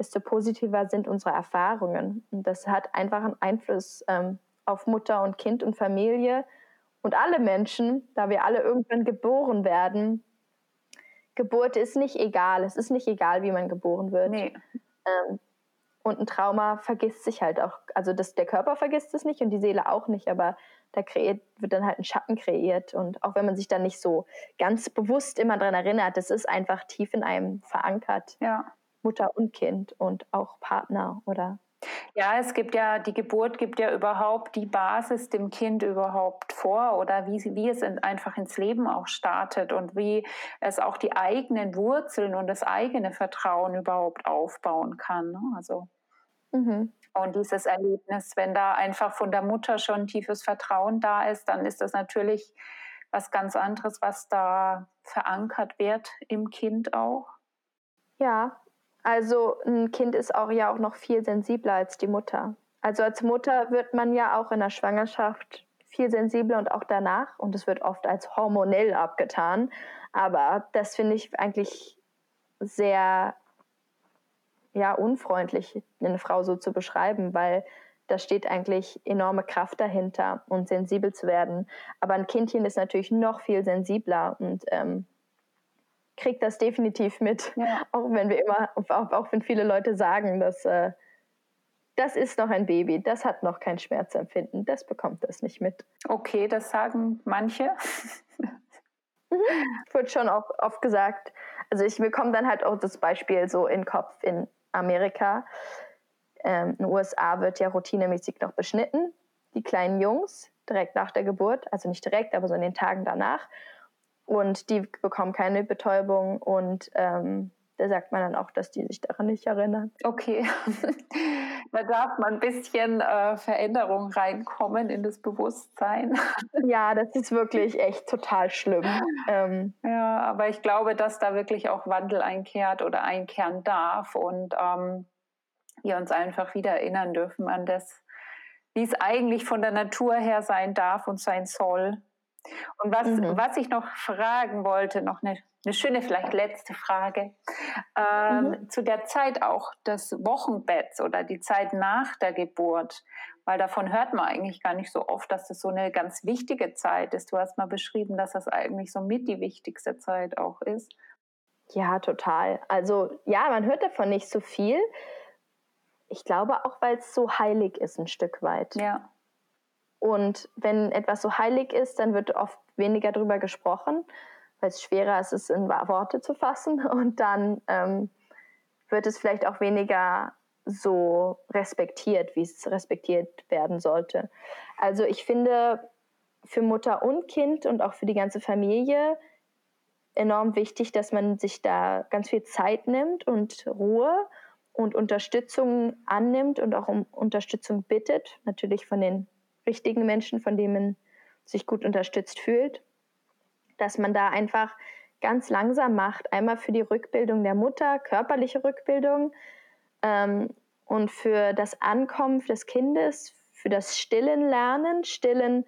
S2: desto positiver sind unsere Erfahrungen. Und das hat einfach einen Einfluss ähm, auf Mutter und Kind und Familie und alle Menschen, da wir alle irgendwann geboren werden. Geburt ist nicht egal. Es ist nicht egal, wie man geboren wird.
S1: Nee.
S2: Ähm, und ein Trauma vergisst sich halt auch. Also das, der Körper vergisst es nicht und die Seele auch nicht, aber da kreiert, wird dann halt ein Schatten kreiert. Und auch wenn man sich dann nicht so ganz bewusst immer daran erinnert, das ist einfach tief in einem verankert.
S1: Ja.
S2: Mutter und Kind und auch Partner oder
S1: ja, es gibt ja, die Geburt gibt ja überhaupt die Basis dem Kind überhaupt vor oder wie, wie es in, einfach ins Leben auch startet und wie es auch die eigenen Wurzeln und das eigene Vertrauen überhaupt aufbauen kann. Ne? Also, mhm. Und dieses Erlebnis, wenn da einfach von der Mutter schon tiefes Vertrauen da ist, dann ist das natürlich was ganz anderes, was da verankert wird im Kind auch.
S2: Ja, also ein Kind ist auch ja auch noch viel sensibler als die Mutter. Also als Mutter wird man ja auch in der Schwangerschaft viel sensibler und auch danach. Und es wird oft als hormonell abgetan. Aber das finde ich eigentlich sehr ja, unfreundlich, eine Frau so zu beschreiben, weil da steht eigentlich enorme Kraft dahinter und sensibel zu werden. Aber ein Kindchen ist natürlich noch viel sensibler und ähm, kriegt das definitiv mit, ja. auch wenn wir immer, auch, auch, wenn viele Leute sagen, dass äh, das ist noch ein Baby, das hat noch kein Schmerzempfinden, das bekommt das nicht mit.
S1: Okay, das sagen manche.
S2: Mhm. Wird schon auch oft gesagt. Also ich bekomme dann halt auch das Beispiel so in den Kopf in Amerika. Ähm, in den USA wird ja routinemäßig noch beschnitten, die kleinen Jungs, direkt nach der Geburt, also nicht direkt, aber so in den Tagen danach. Und die bekommen keine Betäubung und ähm, da sagt man dann auch, dass die sich daran nicht erinnern.
S1: Okay, da darf man ein bisschen äh, Veränderung reinkommen in das Bewusstsein.
S2: Ja, das ist wirklich echt total schlimm.
S1: Ähm, ja, aber ich glaube, dass da wirklich auch Wandel einkehrt oder einkehren darf und ähm, wir uns einfach wieder erinnern dürfen an das, wie es eigentlich von der Natur her sein darf und sein soll. Und was, mhm. was ich noch fragen wollte, noch eine, eine schöne, vielleicht letzte Frage, ähm, mhm. zu der Zeit auch des Wochenbetts oder die Zeit nach der Geburt, weil davon hört man eigentlich gar nicht so oft, dass das so eine ganz wichtige Zeit ist. Du hast mal beschrieben, dass das eigentlich so mit die wichtigste Zeit auch ist.
S2: Ja, total. Also ja, man hört davon nicht so viel. Ich glaube auch, weil es so heilig ist ein Stück weit.
S1: Ja.
S2: Und wenn etwas so heilig ist, dann wird oft weniger darüber gesprochen, weil es schwerer ist, es in Worte zu fassen. Und dann ähm, wird es vielleicht auch weniger so respektiert, wie es respektiert werden sollte. Also ich finde für Mutter und Kind und auch für die ganze Familie enorm wichtig, dass man sich da ganz viel Zeit nimmt und Ruhe und Unterstützung annimmt und auch um Unterstützung bittet, natürlich von den richtigen Menschen, von denen man sich gut unterstützt fühlt, dass man da einfach ganz langsam macht. Einmal für die Rückbildung der Mutter, körperliche Rückbildung ähm, und für das Ankommen des Kindes, für das Stillen lernen. Stillen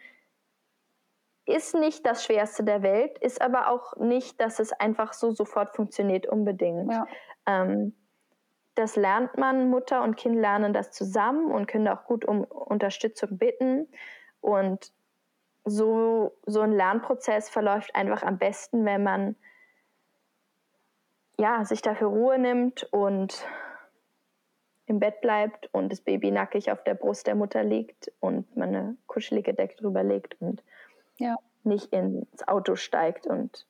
S2: ist nicht das Schwerste der Welt, ist aber auch nicht, dass es einfach so sofort funktioniert unbedingt. Ja. Ähm, das lernt man, Mutter und Kind lernen das zusammen und können auch gut um Unterstützung bitten. Und so, so ein Lernprozess verläuft einfach am besten, wenn man ja, sich dafür Ruhe nimmt und im Bett bleibt und das Baby nackig auf der Brust der Mutter liegt und man eine kuschelige Decke drüber legt und ja. nicht ins Auto steigt und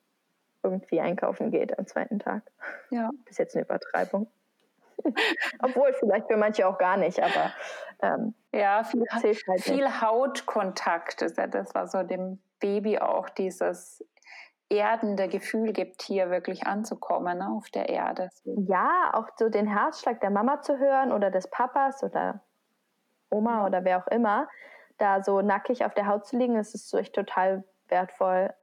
S2: irgendwie einkaufen geht am zweiten Tag. Ja. Das ist jetzt eine Übertreibung. Obwohl, vielleicht für manche auch gar nicht, aber
S1: ähm, ja, viel, halt viel Hautkontakt ist ja das, was so dem Baby auch dieses erdende Gefühl gibt, hier wirklich anzukommen ne, auf der Erde.
S2: Ja, auch so den Herzschlag der Mama zu hören oder des Papas oder Oma oder wer auch immer, da so nackig auf der Haut zu liegen, das ist so echt total wertvoll.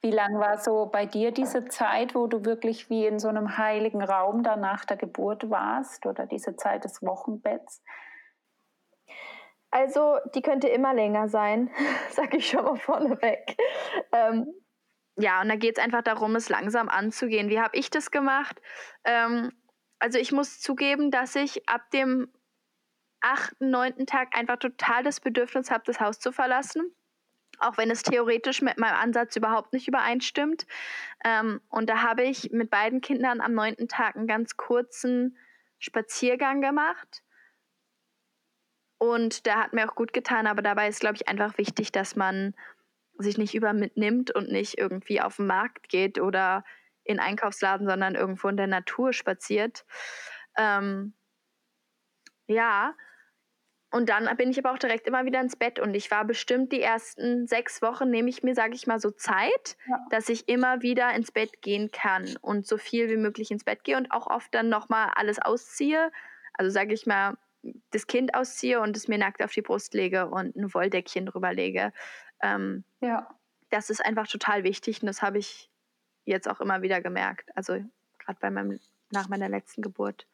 S1: Wie lang war so bei dir diese Zeit, wo du wirklich wie in so einem heiligen Raum da nach der Geburt warst oder diese Zeit des Wochenbetts?
S2: Also, die könnte immer länger sein, sage ich schon mal vorneweg. Ähm, ja, und da geht es einfach darum, es langsam anzugehen. Wie habe ich das gemacht? Ähm, also, ich muss zugeben, dass ich ab dem achten, neunten Tag einfach total das Bedürfnis habe, das Haus zu verlassen auch wenn es theoretisch mit meinem Ansatz überhaupt nicht übereinstimmt. Ähm, und da habe ich mit beiden Kindern am neunten Tag einen ganz kurzen Spaziergang gemacht. Und der hat mir auch gut getan, aber dabei ist, glaube ich, einfach wichtig, dass man sich nicht über mitnimmt und nicht irgendwie auf den Markt geht oder in Einkaufsladen, sondern irgendwo in der Natur spaziert. Ähm, ja, und dann bin ich aber auch direkt immer wieder ins Bett und ich war bestimmt die ersten sechs Wochen, nehme ich mir, sage ich mal, so Zeit, ja. dass ich immer wieder ins Bett gehen kann und so viel wie möglich ins Bett gehe und auch oft dann nochmal alles ausziehe. Also sage ich mal, das Kind ausziehe und es mir nackt auf die Brust lege und ein Wolldeckchen drüber lege. Ähm, ja. Das ist einfach total wichtig und das habe ich jetzt auch immer wieder gemerkt. Also gerade bei meinem, nach meiner letzten Geburt.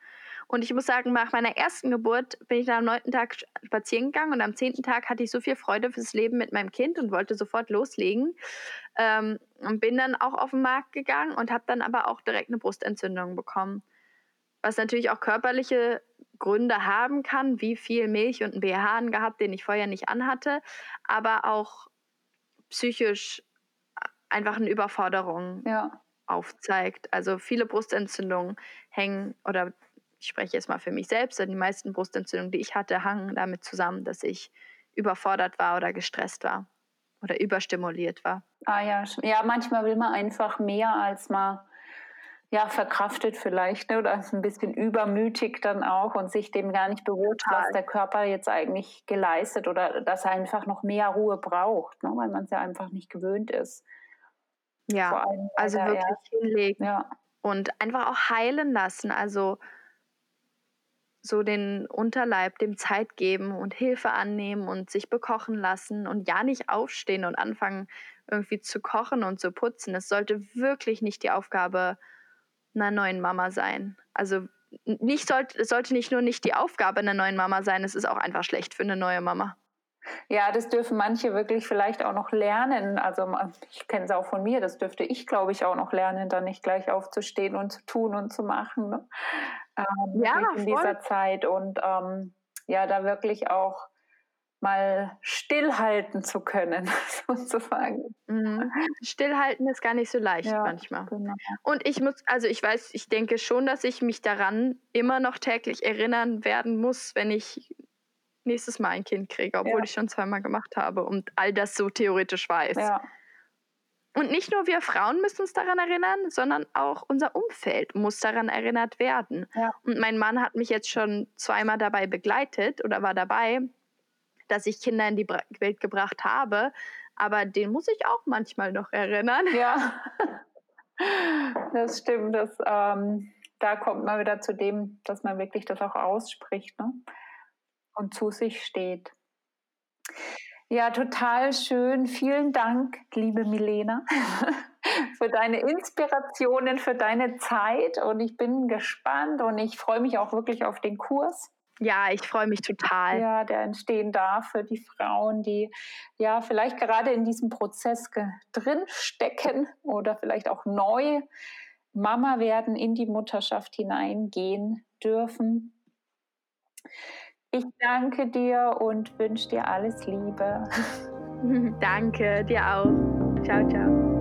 S2: Und ich muss sagen, nach meiner ersten Geburt bin ich dann am neunten Tag spazieren gegangen und am zehnten Tag hatte ich so viel Freude fürs Leben mit meinem Kind und wollte sofort loslegen. Ähm, und bin dann auch auf den Markt gegangen und habe dann aber auch direkt eine Brustentzündung bekommen. Was natürlich auch körperliche Gründe haben kann, wie viel Milch und einen BH gehabt, den ich vorher nicht anhatte, aber auch psychisch einfach eine Überforderung ja. aufzeigt. Also viele Brustentzündungen hängen, oder ich spreche jetzt mal für mich selbst, die meisten Brustentzündungen, die ich hatte, hangen damit zusammen, dass ich überfordert war oder gestresst war oder überstimuliert war.
S1: Ah ja, ja, manchmal will man einfach mehr, als man ja, verkraftet vielleicht ne? oder ist ein bisschen übermütig dann auch und sich dem gar nicht bewusst, was der Körper jetzt eigentlich geleistet oder dass er einfach noch mehr Ruhe braucht, ne? weil man es ja einfach nicht gewöhnt ist.
S2: Ja, also wirklich erst. hinlegen ja. und einfach auch heilen lassen. Also so den Unterleib dem Zeit geben und Hilfe annehmen und sich bekochen lassen und ja nicht aufstehen und anfangen irgendwie zu kochen und zu putzen. Es sollte wirklich nicht die Aufgabe einer neuen Mama sein. Also nicht sollte, es sollte nicht nur nicht die Aufgabe einer neuen Mama sein, es ist auch einfach schlecht für eine neue Mama.
S1: Ja, das dürfen manche wirklich vielleicht auch noch lernen. Also ich kenne es auch von mir, das dürfte ich, glaube ich, auch noch lernen, da nicht gleich aufzustehen und zu tun und zu machen. Ne? Ähm, ja, in dieser Zeit. Und ähm, ja, da wirklich auch mal stillhalten zu können, sozusagen.
S2: Mhm. Stillhalten ist gar nicht so leicht ja, manchmal. Genau. Und ich muss, also ich weiß, ich denke schon, dass ich mich daran immer noch täglich erinnern werden muss, wenn ich nächstes Mal ein Kind kriege, obwohl ja. ich schon zweimal gemacht habe und all das so theoretisch weiß. Ja. Und nicht nur wir Frauen müssen uns daran erinnern, sondern auch unser Umfeld muss daran erinnert werden. Ja. Und mein Mann hat mich jetzt schon zweimal dabei begleitet oder war dabei, dass ich Kinder in die Welt gebracht habe. Aber den muss ich auch manchmal noch erinnern.
S1: Ja, das stimmt. Das, ähm, da kommt man wieder zu dem, dass man wirklich das auch ausspricht ne? und zu sich steht. Ja, total schön. Vielen Dank, liebe Milena, für deine Inspirationen, für deine Zeit. Und ich bin gespannt und ich freue mich auch wirklich auf den Kurs.
S2: Ja, ich freue mich total.
S1: Ja, der entstehen darf für die Frauen, die ja vielleicht gerade in diesem Prozess drin stecken oder vielleicht auch neu Mama werden, in die Mutterschaft hineingehen dürfen. Ich danke dir und wünsche dir alles Liebe.
S2: danke, dir auch. Ciao, ciao.